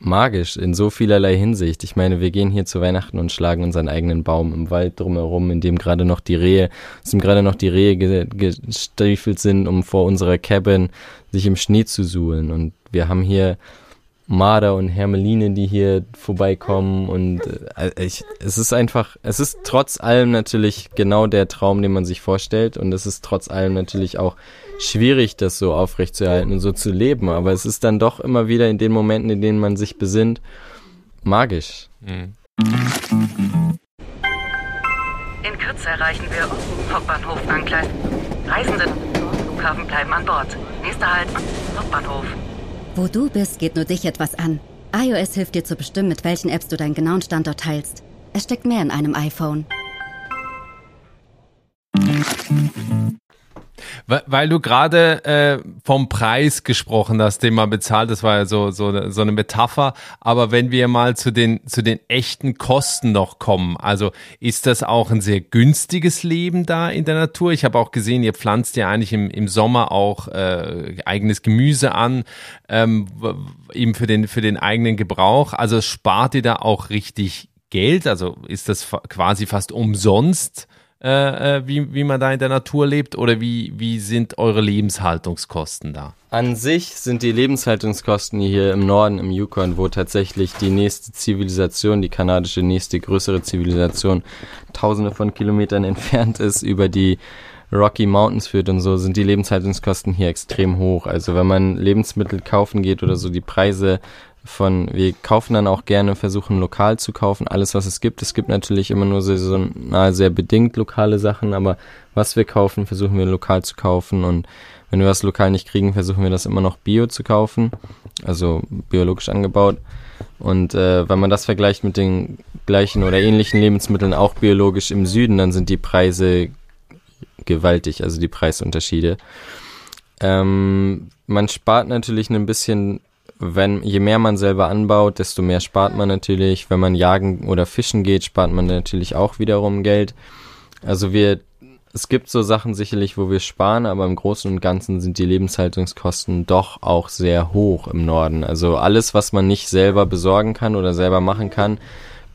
magisch in so vielerlei Hinsicht. Ich meine, wir gehen hier zu Weihnachten und schlagen unseren eigenen Baum im Wald drumherum, in dem gerade noch die Rehe, aus dem gerade noch die Rehe gestiefelt sind, um vor unserer Cabin sich im Schnee zu suhlen. Und wir haben hier Marder und Hermeline, die hier vorbeikommen und äh, ich, es ist einfach, es ist trotz allem natürlich genau der Traum, den man sich vorstellt und es ist trotz allem natürlich auch schwierig, das so aufrechtzuerhalten und so zu leben, aber es ist dann doch immer wieder in den Momenten, in denen man sich besinnt, magisch. Mhm.
In Kürze erreichen wir Hauptbahnhof Angleis. Reisende Flughafen bleiben an Bord. Nächster Halt, Hauptbahnhof.
Wo du bist, geht nur dich etwas an. iOS hilft dir zu bestimmen, mit welchen Apps du deinen genauen Standort teilst. Es steckt mehr in einem iPhone.
Weil du gerade äh, vom Preis gesprochen hast, den man bezahlt, das war ja so, so, so eine Metapher. Aber wenn wir mal zu den, zu den echten Kosten noch kommen, also ist das auch ein sehr günstiges Leben da in der Natur? Ich habe auch gesehen, ihr pflanzt ja eigentlich im, im Sommer auch äh, eigenes Gemüse an, ähm, eben für den, für den eigenen Gebrauch. Also spart ihr da auch richtig Geld? Also ist das quasi fast umsonst? Äh, äh, wie, wie man da in der Natur lebt oder wie, wie sind eure Lebenshaltungskosten da?
An sich sind die Lebenshaltungskosten hier im Norden, im Yukon, wo tatsächlich die nächste Zivilisation, die kanadische nächste größere Zivilisation, tausende von Kilometern entfernt ist, über die Rocky Mountains führt und so, sind die Lebenshaltungskosten hier extrem hoch. Also wenn man Lebensmittel kaufen geht oder so, die Preise von, wir kaufen dann auch gerne, versuchen lokal zu kaufen, alles was es gibt. Es gibt natürlich immer nur saisonal sehr bedingt lokale Sachen, aber was wir kaufen, versuchen wir lokal zu kaufen und wenn wir was lokal nicht kriegen, versuchen wir das immer noch bio zu kaufen, also biologisch angebaut. Und äh, wenn man das vergleicht mit den gleichen oder ähnlichen Lebensmitteln, auch biologisch im Süden, dann sind die Preise gewaltig, also die Preisunterschiede. Ähm, man spart natürlich ein bisschen wenn, je mehr man selber anbaut, desto mehr spart man natürlich. Wenn man jagen oder fischen geht, spart man natürlich auch wiederum Geld. Also wir, es gibt so Sachen sicherlich, wo wir sparen, aber im Großen und Ganzen sind die Lebenshaltungskosten doch auch sehr hoch im Norden. Also alles, was man nicht selber besorgen kann oder selber machen kann,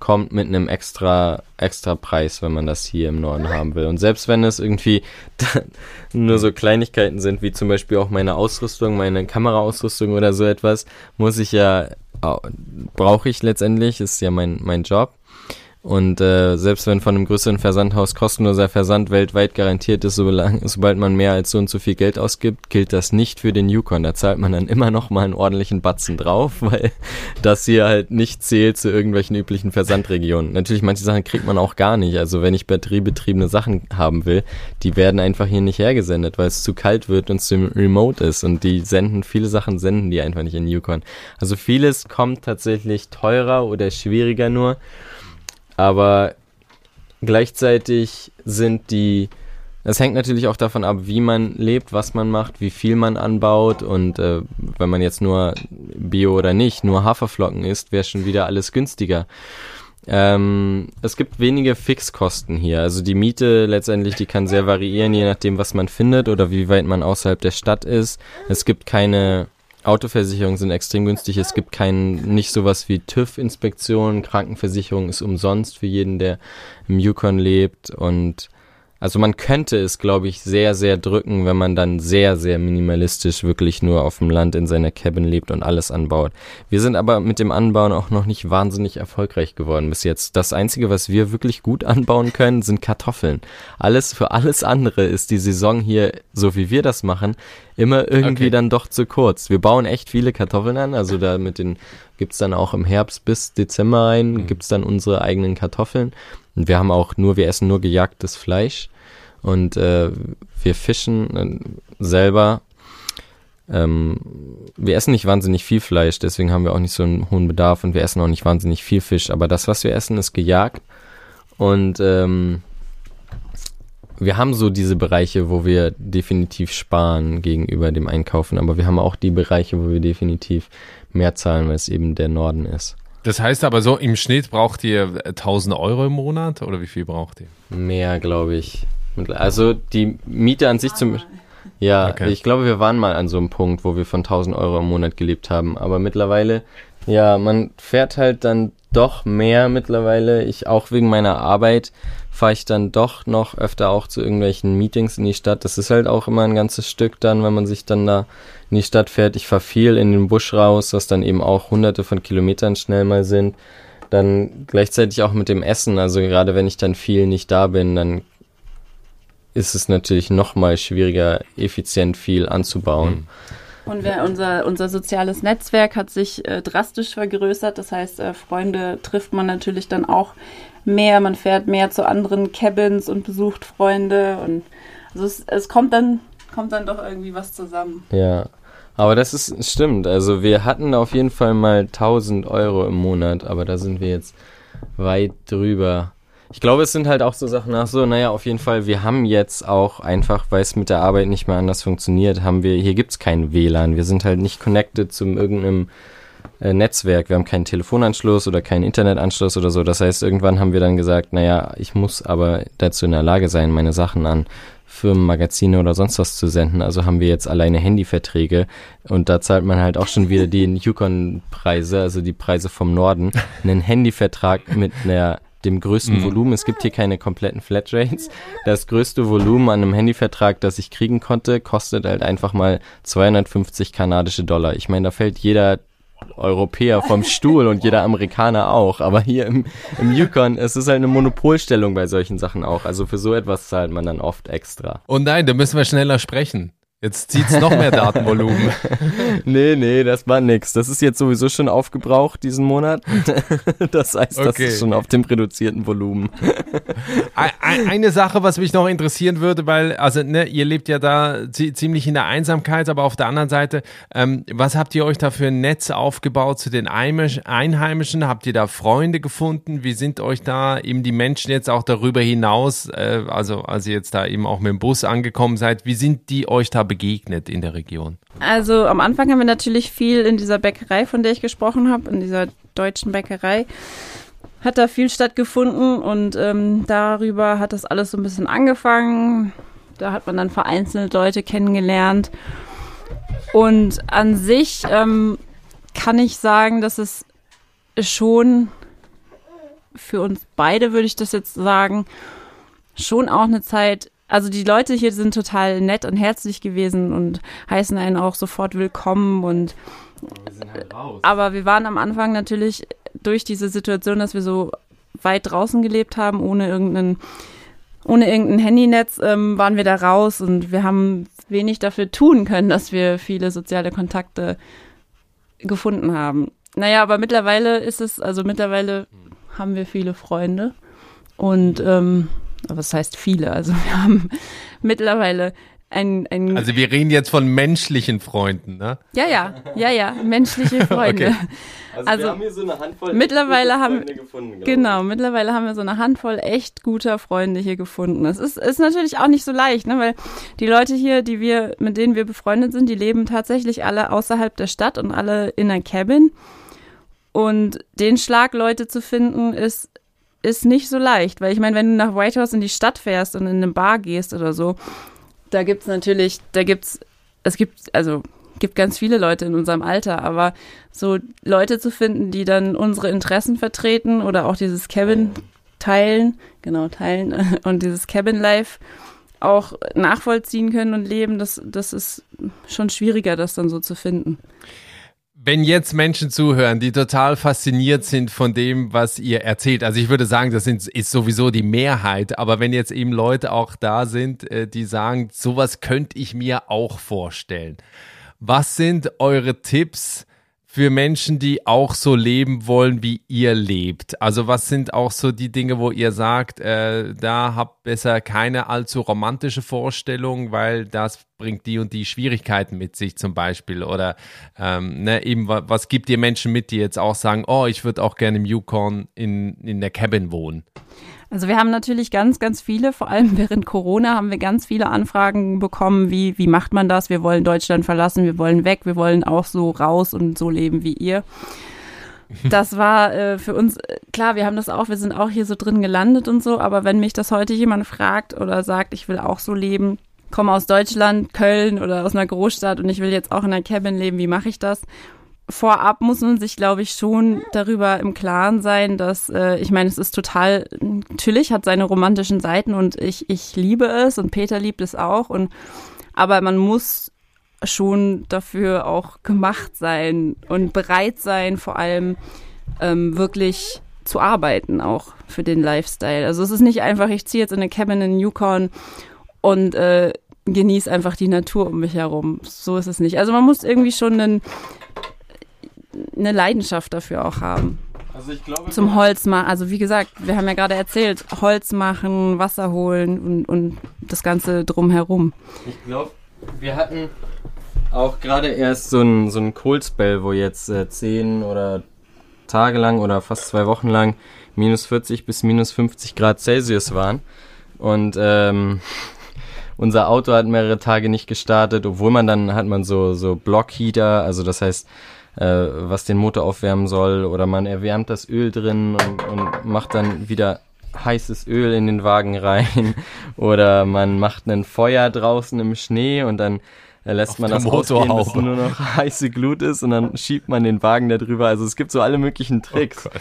kommt mit einem extra, extra Preis, wenn man das hier im Norden haben will. Und selbst wenn es irgendwie nur so Kleinigkeiten sind, wie zum Beispiel auch meine Ausrüstung, meine Kameraausrüstung oder so etwas, muss ich ja, brauche ich letztendlich, ist ja mein, mein Job. Und äh, selbst wenn von einem größeren Versandhaus kostenloser Versand weltweit garantiert ist, sobald man mehr als so und so viel Geld ausgibt, gilt das nicht für den Yukon. Da zahlt man dann immer noch mal einen ordentlichen Batzen drauf, weil das hier halt nicht zählt zu irgendwelchen üblichen Versandregionen. Natürlich, manche Sachen kriegt man auch gar nicht. Also wenn ich batteriebetriebene Sachen haben will, die werden einfach hier nicht hergesendet, weil es zu kalt wird und zu remote ist. Und die senden, viele Sachen senden die einfach nicht in Yukon. Also vieles kommt tatsächlich teurer oder schwieriger nur. Aber gleichzeitig sind die, es hängt natürlich auch davon ab, wie man lebt, was man macht, wie viel man anbaut und äh, wenn man jetzt nur Bio oder nicht, nur Haferflocken isst, wäre schon wieder alles günstiger. Ähm, es gibt wenige Fixkosten hier. Also die Miete letztendlich, die kann sehr variieren, je nachdem, was man findet oder wie weit man außerhalb der Stadt ist. Es gibt keine Autoversicherungen sind extrem günstig. Es gibt kein, nicht sowas wie TÜV-Inspektionen. Krankenversicherung ist umsonst für jeden, der im Yukon lebt. Und also man könnte es, glaube ich, sehr, sehr drücken, wenn man dann sehr, sehr minimalistisch wirklich nur auf dem Land in seiner Cabin lebt und alles anbaut. Wir sind aber mit dem Anbauen auch noch nicht wahnsinnig erfolgreich geworden bis jetzt. Das Einzige, was wir wirklich gut anbauen können, sind Kartoffeln. Alles, für alles andere ist die Saison hier, so wie wir das machen, immer irgendwie okay. dann doch zu kurz. Wir bauen echt viele Kartoffeln an, also da mit den gibt's dann auch im Herbst bis Dezember rein, mhm. gibt's dann unsere eigenen Kartoffeln. Und wir haben auch nur, wir essen nur gejagtes Fleisch. Und äh, wir fischen äh, selber. Ähm, wir essen nicht wahnsinnig viel Fleisch, deswegen haben wir auch nicht so einen hohen Bedarf und wir essen auch nicht wahnsinnig viel Fisch. Aber das, was wir essen, ist gejagt. Und ähm, wir haben so diese Bereiche, wo wir definitiv sparen gegenüber dem Einkaufen, aber wir haben auch die Bereiche, wo wir definitiv mehr zahlen, weil es eben der Norden ist.
Das heißt aber so, im Schnitt braucht ihr 1000 Euro im Monat oder wie viel braucht ihr?
Mehr, glaube ich. Also die Miete an sich zum ja, okay. ich glaube, wir waren mal an so einem Punkt, wo wir von 1000 Euro im Monat gelebt haben. Aber mittlerweile, ja, man fährt halt dann doch mehr mittlerweile. Ich auch wegen meiner Arbeit fahre ich dann doch noch öfter auch zu irgendwelchen Meetings in die Stadt. Das ist halt auch immer ein ganzes Stück dann, wenn man sich dann da in die Stadt fährt. Ich fahre viel in den Busch raus, was dann eben auch hunderte von Kilometern schnell mal sind. Dann gleichzeitig auch mit dem Essen. Also gerade wenn ich dann viel nicht da bin, dann ist es natürlich noch mal schwieriger, effizient viel anzubauen.
Und wir, unser, unser soziales Netzwerk hat sich äh, drastisch vergrößert. Das heißt, äh, Freunde trifft man natürlich dann auch mehr. Man fährt mehr zu anderen Cabins und besucht Freunde. Und also es, es kommt dann kommt dann doch irgendwie was zusammen.
Ja. Aber das ist stimmt. Also wir hatten auf jeden Fall mal 1000 Euro im Monat, aber da sind wir jetzt weit drüber. Ich glaube, es sind halt auch so Sachen, ach so, naja, auf jeden Fall, wir haben jetzt auch einfach, weil es mit der Arbeit nicht mehr anders funktioniert, haben wir, hier gibt's keinen WLAN. Wir sind halt nicht connected zu irgendeinem äh, Netzwerk. Wir haben keinen Telefonanschluss oder keinen Internetanschluss oder so. Das heißt, irgendwann haben wir dann gesagt, naja, ich muss aber dazu in der Lage sein, meine Sachen an Firmenmagazine oder sonst was zu senden. Also haben wir jetzt alleine Handyverträge und da zahlt man halt auch schon wieder die Yukon-Preise, also die Preise vom Norden. Einen Handyvertrag mit einer dem größten
Mhm.
Volumen. Es gibt hier keine kompletten Flatrates. Das größte Volumen an einem Handyvertrag, das ich kriegen konnte, kostet halt einfach mal 250 kanadische Dollar. Ich meine, da fällt jeder Europäer vom Stuhl und jeder Amerikaner auch. Aber hier im, im Yukon, es ist halt eine Monopolstellung bei solchen Sachen auch. Also für so etwas zahlt man dann oft extra.
Oh nein, da müssen wir schneller sprechen. Jetzt zieht's noch mehr Datenvolumen.
Nee, nee, das war nix. Das ist jetzt sowieso schon aufgebraucht diesen Monat. Das heißt, das
Okay.
ist schon auf dem reduzierten Volumen.
Ein- ein- Eine Sache, was mich noch interessieren würde, weil, also, ne, ihr lebt ja da zi- ziemlich in der Einsamkeit, aber auf der anderen Seite, ähm, was habt ihr euch da für ein Netz aufgebaut zu den Eimisch- Einheimischen? Habt ihr da Freunde gefunden? Wie sind euch da eben die Menschen jetzt auch darüber hinaus, äh, also als ihr jetzt da eben auch mit dem Bus angekommen seid, wie sind die euch da begegnet in der Region?
Also am Anfang haben wir natürlich viel in dieser Bäckerei, von der ich gesprochen habe, in dieser deutschen Bäckerei. Hat da viel stattgefunden und ähm, darüber hat das alles so ein bisschen angefangen. Da hat man dann vereinzelt Leute kennengelernt. Und an sich ähm, kann ich sagen, dass es schon für uns beide, würde ich das jetzt sagen, schon auch eine Zeit, also die Leute hier sind total nett und herzlich gewesen und heißen einen auch sofort willkommen und aber wir waren am Anfang natürlich durch diese Situation, dass wir so weit draußen gelebt haben, ohne irgendeinen ohne irgendein Handynetz, ähm, waren wir da raus und wir haben wenig dafür tun können, dass wir viele soziale Kontakte gefunden haben. Naja, aber mittlerweile ist es, also mittlerweile haben wir viele Freunde und ähm, aber was heißt viele? Also wir haben mittlerweile ein, ein
Also wir reden jetzt von menschlichen Freunden, ne?
ja, ja, ja, ja, menschliche Freunde.
Okay.
Also,
hier so eine Handvoll
mittlerweile haben-
gefunden. glaub
Genau, mittlerweile haben wir so eine Handvoll echt guter Freunde hier gefunden. Es ist, ist natürlich auch nicht so leicht, ne, weil die Leute hier, die wir, mit denen wir befreundet sind, die leben tatsächlich alle außerhalb der Stadt und alle in einer Cabin. Und den Schlag Leute zu finden, ist, ist nicht so leicht, weil ich meine, wenn du nach Whitehouse in die Stadt fährst und in eine Bar gehst oder so, da gibt's natürlich, da gibt's, es gibt, also gibt ganz viele Leute in unserem Alter, aber so Leute zu finden, die dann unsere Interessen vertreten oder auch dieses Cabin teilen, genau, teilen und dieses Cabin Life auch nachvollziehen können und leben, das, das ist schon schwieriger, das dann so zu finden.
Wenn jetzt Menschen zuhören, die total fasziniert sind von dem, was ihr erzählt, also ich würde sagen, das sind, ist sowieso die Mehrheit, aber wenn jetzt eben Leute auch da sind, äh, die sagen, sowas könnte ich mir auch vorstellen. Was sind eure Tipps für Menschen, die auch so leben wollen, wie ihr lebt? Also was sind auch so die Dinge, wo ihr sagt, äh, da habt besser keine allzu romantische Vorstellung, weil das bringt die und die Schwierigkeiten mit sich zum Beispiel oder ähm, ne, eben wa- was gibt ihr Menschen mit, die jetzt auch sagen, oh, ich würde auch gerne im Yukon in, in der Cabin wohnen?
Also wir haben natürlich ganz, ganz viele, vor allem während Corona haben wir ganz viele Anfragen bekommen, wie, wie macht man das? Wir wollen Deutschland verlassen, wir wollen weg, wir wollen auch so raus und so leben wie ihr. Das war äh, für uns, äh, klar, wir haben das auch, wir sind auch hier so drin gelandet und so, aber wenn mich das heute jemand fragt oder sagt, ich will auch so leben, komme aus Deutschland, Köln oder aus einer Großstadt und ich will jetzt auch in einer Cabin leben, wie mache ich das? Vorab muss man sich, glaube ich, schon darüber im Klaren sein, dass, äh, ich meine, es ist total, natürlich hat seine romantischen Seiten und ich, ich liebe es und Peter liebt es auch und aber man muss schon dafür auch gemacht sein und bereit sein, vor allem ähm, wirklich zu arbeiten, auch für den Lifestyle. Also es ist nicht einfach, ich ziehe jetzt in eine Cabin in Yukon und äh, genieße einfach die Natur um mich herum. So ist es nicht. Also man muss irgendwie schon einen, eine Leidenschaft dafür auch haben.
Also ich glaube,
Zum Holz machen. Also wie gesagt, wir haben ja gerade erzählt, Holz machen, Wasser holen und, und das Ganze drumherum.
Ich glaube, wir hatten auch gerade erst so ein, so ein Cold Spell, wo jetzt äh, zehn oder Tage lang oder fast zwei Wochen lang minus 40 bis minus 50 Grad Celsius waren. Und ähm, unser Auto hat mehrere Tage nicht gestartet, obwohl man dann hat man so, so Blockheater, also das heißt, äh, was den Motor aufwärmen soll, oder man erwärmt das Öl drin und, und macht dann wieder heißes Öl in den Wagen rein, oder man macht ein Feuer draußen im Schnee und dann äh, lässt
Auf
man das ausgehen, bis nur noch heiße Glut ist und dann schiebt man den Wagen da drüber. Also es gibt so alle möglichen Tricks.
Gott.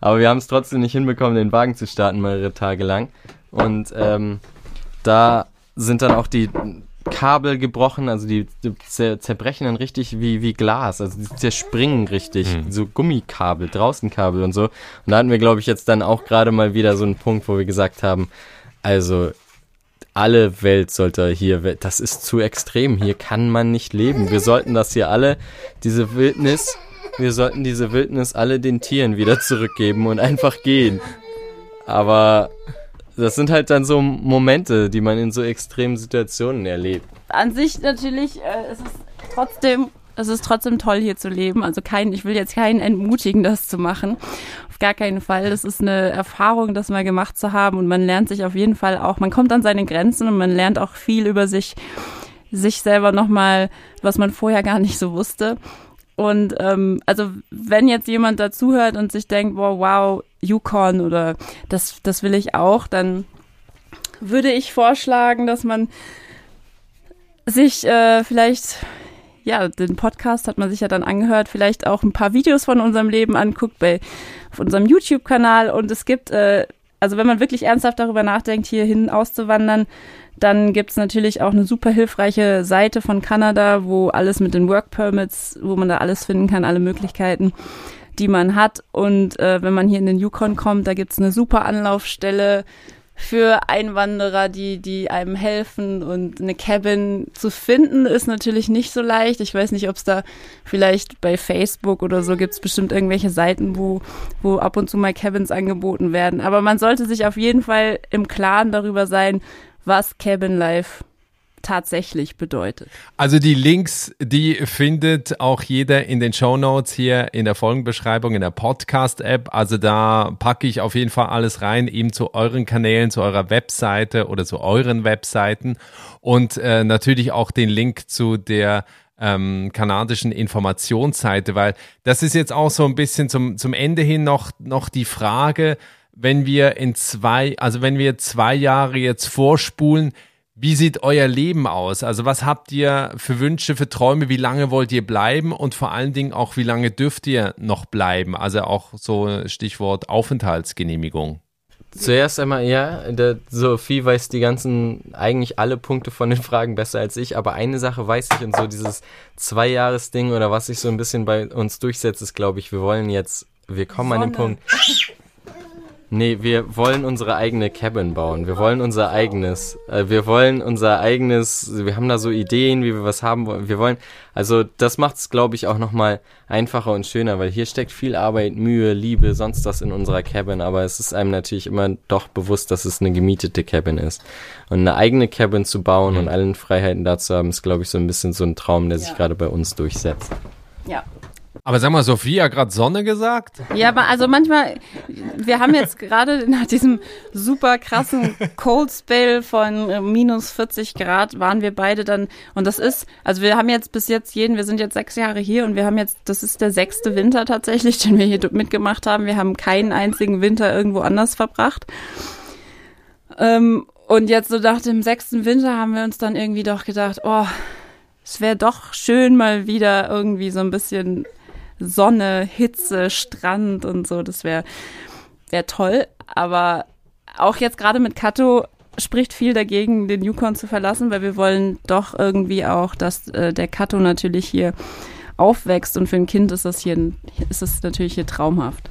Aber wir haben es trotzdem nicht hinbekommen, den Wagen zu starten, mehrere Tage lang. Und ähm, da sind dann auch die Kabel gebrochen, also die, die zer zerbrechen dann richtig wie, wie Glas, also die zerspringen richtig, so Gummikabel, Draußenkabel und so. Und da hatten wir, glaube ich, jetzt dann auch gerade mal wieder so einen Punkt, wo wir gesagt haben, also alle Welt sollte hier, das ist zu extrem, hier kann man nicht leben. Wir sollten das hier alle, diese Wildnis, wir sollten diese Wildnis alle den Tieren wieder zurückgeben und einfach gehen. Aber das sind halt dann so Momente, die man in so extremen Situationen erlebt.
An sich natürlich, äh, es ist trotzdem, es ist trotzdem toll hier zu leben. Also kein, ich will jetzt keinen entmutigen, das zu machen. Auf gar keinen Fall. Das ist eine Erfahrung, das mal gemacht zu haben und man lernt sich auf jeden Fall auch, man kommt an seine Grenzen und man lernt auch viel über sich, sich selber nochmal, was man vorher gar nicht so wusste. Und ähm, also wenn jetzt jemand dazuhört und sich denkt, wow, wow, Yukon oder das, das will ich auch, dann würde ich vorschlagen, dass man sich äh, vielleicht, ja, den Podcast hat man sich ja dann angehört, vielleicht auch ein paar Videos von unserem Leben anguckt bei auf unserem YouTube-Kanal. Und es gibt, äh, also wenn man wirklich ernsthaft darüber nachdenkt, hierhin auszuwandern, dann gibt's natürlich auch eine super hilfreiche Seite von Kanada, wo alles mit den Work Permits, wo man da alles finden kann, alle Möglichkeiten, die man hat. Und äh, wenn man hier in den Yukon kommt, da gibt's eine super Anlaufstelle für Einwanderer, die, die einem helfen. Und eine Cabin zu finden, ist natürlich nicht so leicht. Ich weiß nicht, ob es da vielleicht bei Facebook oder so gibt's bestimmt irgendwelche Seiten, wo, wo ab und zu mal Cabins angeboten werden. Aber man sollte sich auf jeden Fall im Klaren darüber sein, was Cabin Life tatsächlich bedeutet.
Also die Links, die findet auch jeder in den Show Notes hier in der Folgenbeschreibung in der Podcast-App. Also da packe ich auf jeden Fall alles rein, eben zu euren Kanälen, zu eurer Webseite oder zu euren Webseiten und äh, natürlich auch den Link zu der ähm, kanadischen Informationsseite, weil das ist jetzt auch so ein bisschen zum, zum Ende hin noch, noch die Frage, wenn wir in zwei, also wenn wir zwei Jahre jetzt vorspulen, wie sieht euer Leben aus? Also was habt ihr für Wünsche, für Träume? Wie lange wollt ihr bleiben? Und vor allen Dingen auch, wie lange dürft ihr noch bleiben? Also auch so Stichwort Aufenthaltsgenehmigung.
Zuerst einmal, ja, der Sophie weiß die ganzen, eigentlich alle Punkte von den Fragen besser als ich, aber eine Sache weiß ich und so dieses Zwei-Jahres-Ding oder was sich so ein bisschen bei uns durchsetzt, ist, glaube ich, wir wollen jetzt, wir kommen an den
Sonne.
Punkt. Nee, wir wollen unsere eigene Cabin bauen. Wir wollen unser eigenes. Äh, wir wollen unser eigenes. Wir haben da so Ideen, wie wir was haben wollen. Wir wollen. Also das macht es, glaube ich, auch nochmal einfacher und schöner, weil hier steckt viel Arbeit, Mühe, Liebe, sonst was in unserer Cabin. Aber es ist einem natürlich immer doch bewusst, dass es eine gemietete Cabin ist. Und eine eigene Cabin zu bauen und allen Freiheiten dazu haben, ist, glaube ich, so ein bisschen so ein Traum, der sich
Ja.
gerade bei uns durchsetzt.
Ja.
Aber sag mal, Sophie hat gerade Sonne gesagt?
Ja, aber also manchmal, wir haben jetzt gerade nach diesem super krassen Cold Spell von äh, minus 40 Grad waren wir beide dann, und das ist, also wir haben jetzt bis jetzt jeden, wir sind jetzt sechs Jahre hier und wir haben jetzt, das ist der sechste Winter tatsächlich, den wir hier mitgemacht haben. Wir haben keinen einzigen Winter irgendwo anders verbracht. Ähm, und jetzt so nach dem sechsten Winter haben wir uns dann irgendwie doch gedacht, oh, es wäre doch schön mal wieder irgendwie so ein bisschen Sonne, Hitze, Strand und so. Das wäre wär toll. Aber auch jetzt gerade mit Kato spricht viel dagegen, den Yukon zu verlassen, weil wir wollen doch irgendwie auch, dass äh, der Kato natürlich hier aufwächst und für ein Kind ist das hier ist es natürlich hier traumhaft.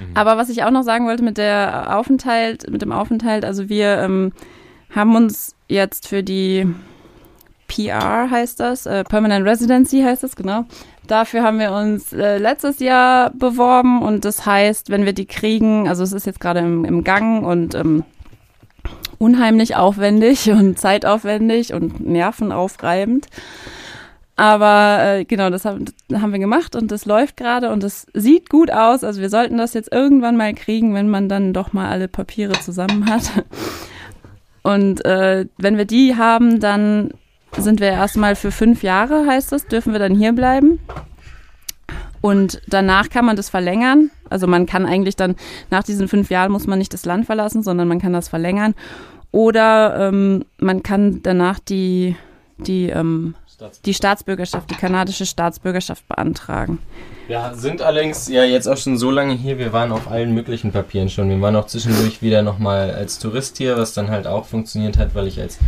Mhm. Aber was ich auch noch sagen wollte mit der Aufenthalt, mit dem Aufenthalt, also wir ähm, haben uns jetzt für die PR heißt das, äh, Permanent Residency heißt das, genau. Dafür haben wir uns äh, letztes Jahr beworben und das heißt, wenn wir die kriegen, also es ist jetzt gerade im, im Gang und ähm, unheimlich aufwendig und zeitaufwendig und nervenaufreibend. Aber äh, genau, das haben, das haben wir gemacht und das läuft gerade und es sieht gut aus. Also wir sollten das jetzt irgendwann mal kriegen, wenn man dann doch mal alle Papiere zusammen hat. Und äh, wenn wir die haben, dann sind wir erstmal für fünf Jahre, heißt es, dürfen wir dann hier bleiben. Und danach kann man das verlängern. Also man kann eigentlich dann, nach diesen fünf Jahren muss man nicht das Land verlassen, sondern man kann das verlängern. Oder ähm, man kann danach die, die ähm, die Staatsbürgerschaft, die kanadische Staatsbürgerschaft beantragen.
Wir sind allerdings ja jetzt auch schon so lange hier, wir waren auf allen möglichen Papieren schon. Wir waren auch zwischendurch wieder nochmal als Tourist hier, was dann halt auch funktioniert hat, weil ich als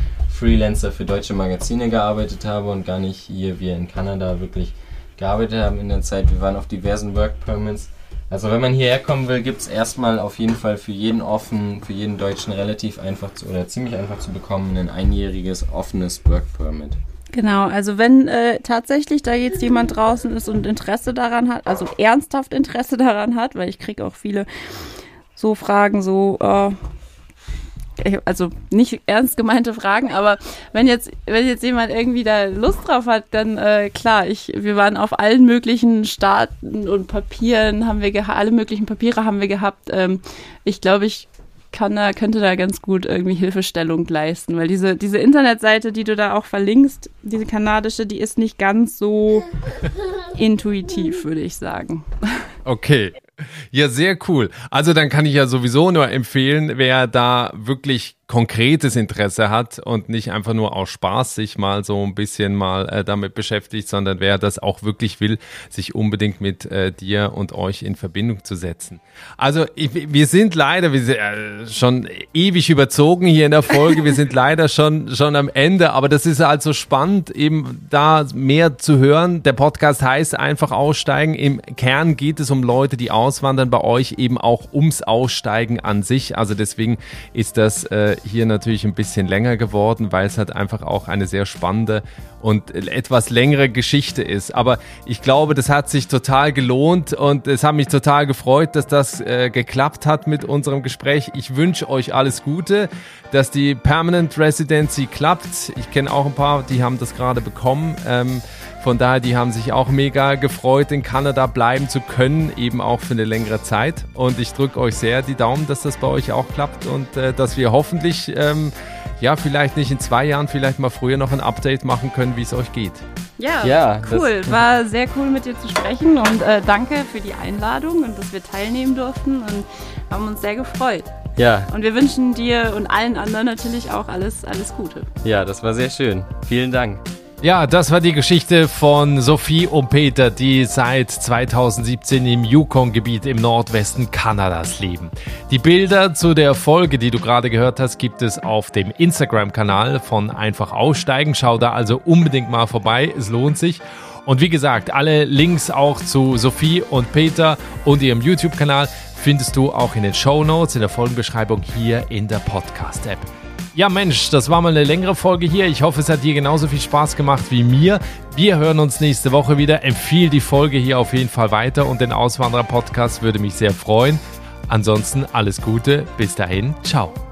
Freelancer für deutsche Magazine gearbeitet habe und gar nicht hier wie in Kanada wirklich gearbeitet haben in der Zeit. Wir waren auf diversen Work Permits. Also wenn man hierher kommen will, gibt es erstmal auf jeden Fall für jeden offen, für jeden Deutschen relativ einfach zu, oder ziemlich einfach zu bekommen, ein einjähriges offenes Work Permit.
Genau, also wenn äh, tatsächlich da jetzt jemand draußen ist und Interesse daran hat, also ernsthaft Interesse daran hat, weil ich kriege auch viele so Fragen, so, äh, also nicht ernst gemeinte Fragen, aber wenn jetzt, wenn jetzt jemand irgendwie da Lust drauf hat, dann äh, klar, ich, wir waren auf allen möglichen Staaten und Papieren, haben wir alle möglichen Papiere haben wir gehabt. Ähm, ich glaube, ich kann da, könnte da ganz gut irgendwie Hilfestellung leisten, weil diese, diese Internetseite, die du da auch verlinkst, diese kanadische, die ist nicht ganz so intuitiv, würde ich sagen.
Okay. Ja, sehr cool. Also dann kann ich ja sowieso nur empfehlen, wer da wirklich konkretes Interesse hat und nicht einfach nur aus Spaß sich mal so ein bisschen mal äh, damit beschäftigt, sondern wer das auch wirklich will, sich unbedingt mit äh, dir und euch in Verbindung zu setzen. Also ich, wir sind leider, wir sind äh, schon ewig überzogen hier in der Folge, wir sind leider schon, schon am Ende, aber das ist halt so spannend, eben da mehr zu hören. Der Podcast heißt einfach aussteigen. Im Kern geht es um Leute, die auswandern, bei euch eben auch ums Aussteigen an sich. Also deswegen ist das äh, hier natürlich ein bisschen länger geworden, weil es halt einfach auch eine sehr spannende und etwas längere Geschichte ist. Aber ich glaube, das hat sich total gelohnt und es hat mich total gefreut, dass das äh, geklappt hat mit unserem Gespräch. Ich wünsche euch alles Gute, dass die Permanent Residency klappt. Ich kenne auch ein paar, die haben das gerade bekommen. Ähm, von daher, die haben sich auch mega gefreut, in Kanada bleiben zu können, eben auch für eine längere Zeit. Und ich drücke euch sehr die Daumen, dass das bei euch auch klappt und äh, dass wir hoffentlich, ähm, ja, vielleicht nicht in zwei Jahren, vielleicht mal früher noch ein Update machen können, wie es euch geht.
Ja, ja cool. War sehr cool mit dir zu sprechen und äh, danke für die Einladung und dass wir teilnehmen durften und haben uns sehr gefreut.
Ja.
Und wir wünschen dir und allen anderen natürlich auch alles, alles Gute.
Ja, das war sehr schön. Vielen Dank.
Ja, das war die Geschichte von Sophie und Peter, die seit 2017 im Yukon-Gebiet im Nordwesten Kanadas leben. Die Bilder zu der Folge, die du gerade gehört hast, gibt es auf dem Instagram-Kanal von Einfach Aussteigen. Schau da also unbedingt mal vorbei, es lohnt sich. Und wie gesagt, alle Links auch zu Sophie und Peter und ihrem YouTube-Kanal findest du auch in den Show Notes in der Folgenbeschreibung hier in der Podcast-App. Ja, Mensch, das war mal eine längere Folge hier. Ich hoffe, es hat dir genauso viel Spaß gemacht wie mir. Wir hören uns nächste Woche wieder. Empfiehl die Folge hier auf jeden Fall weiter und den Auswanderer-Podcast würde mich sehr freuen. Ansonsten alles Gute. Bis dahin. Ciao.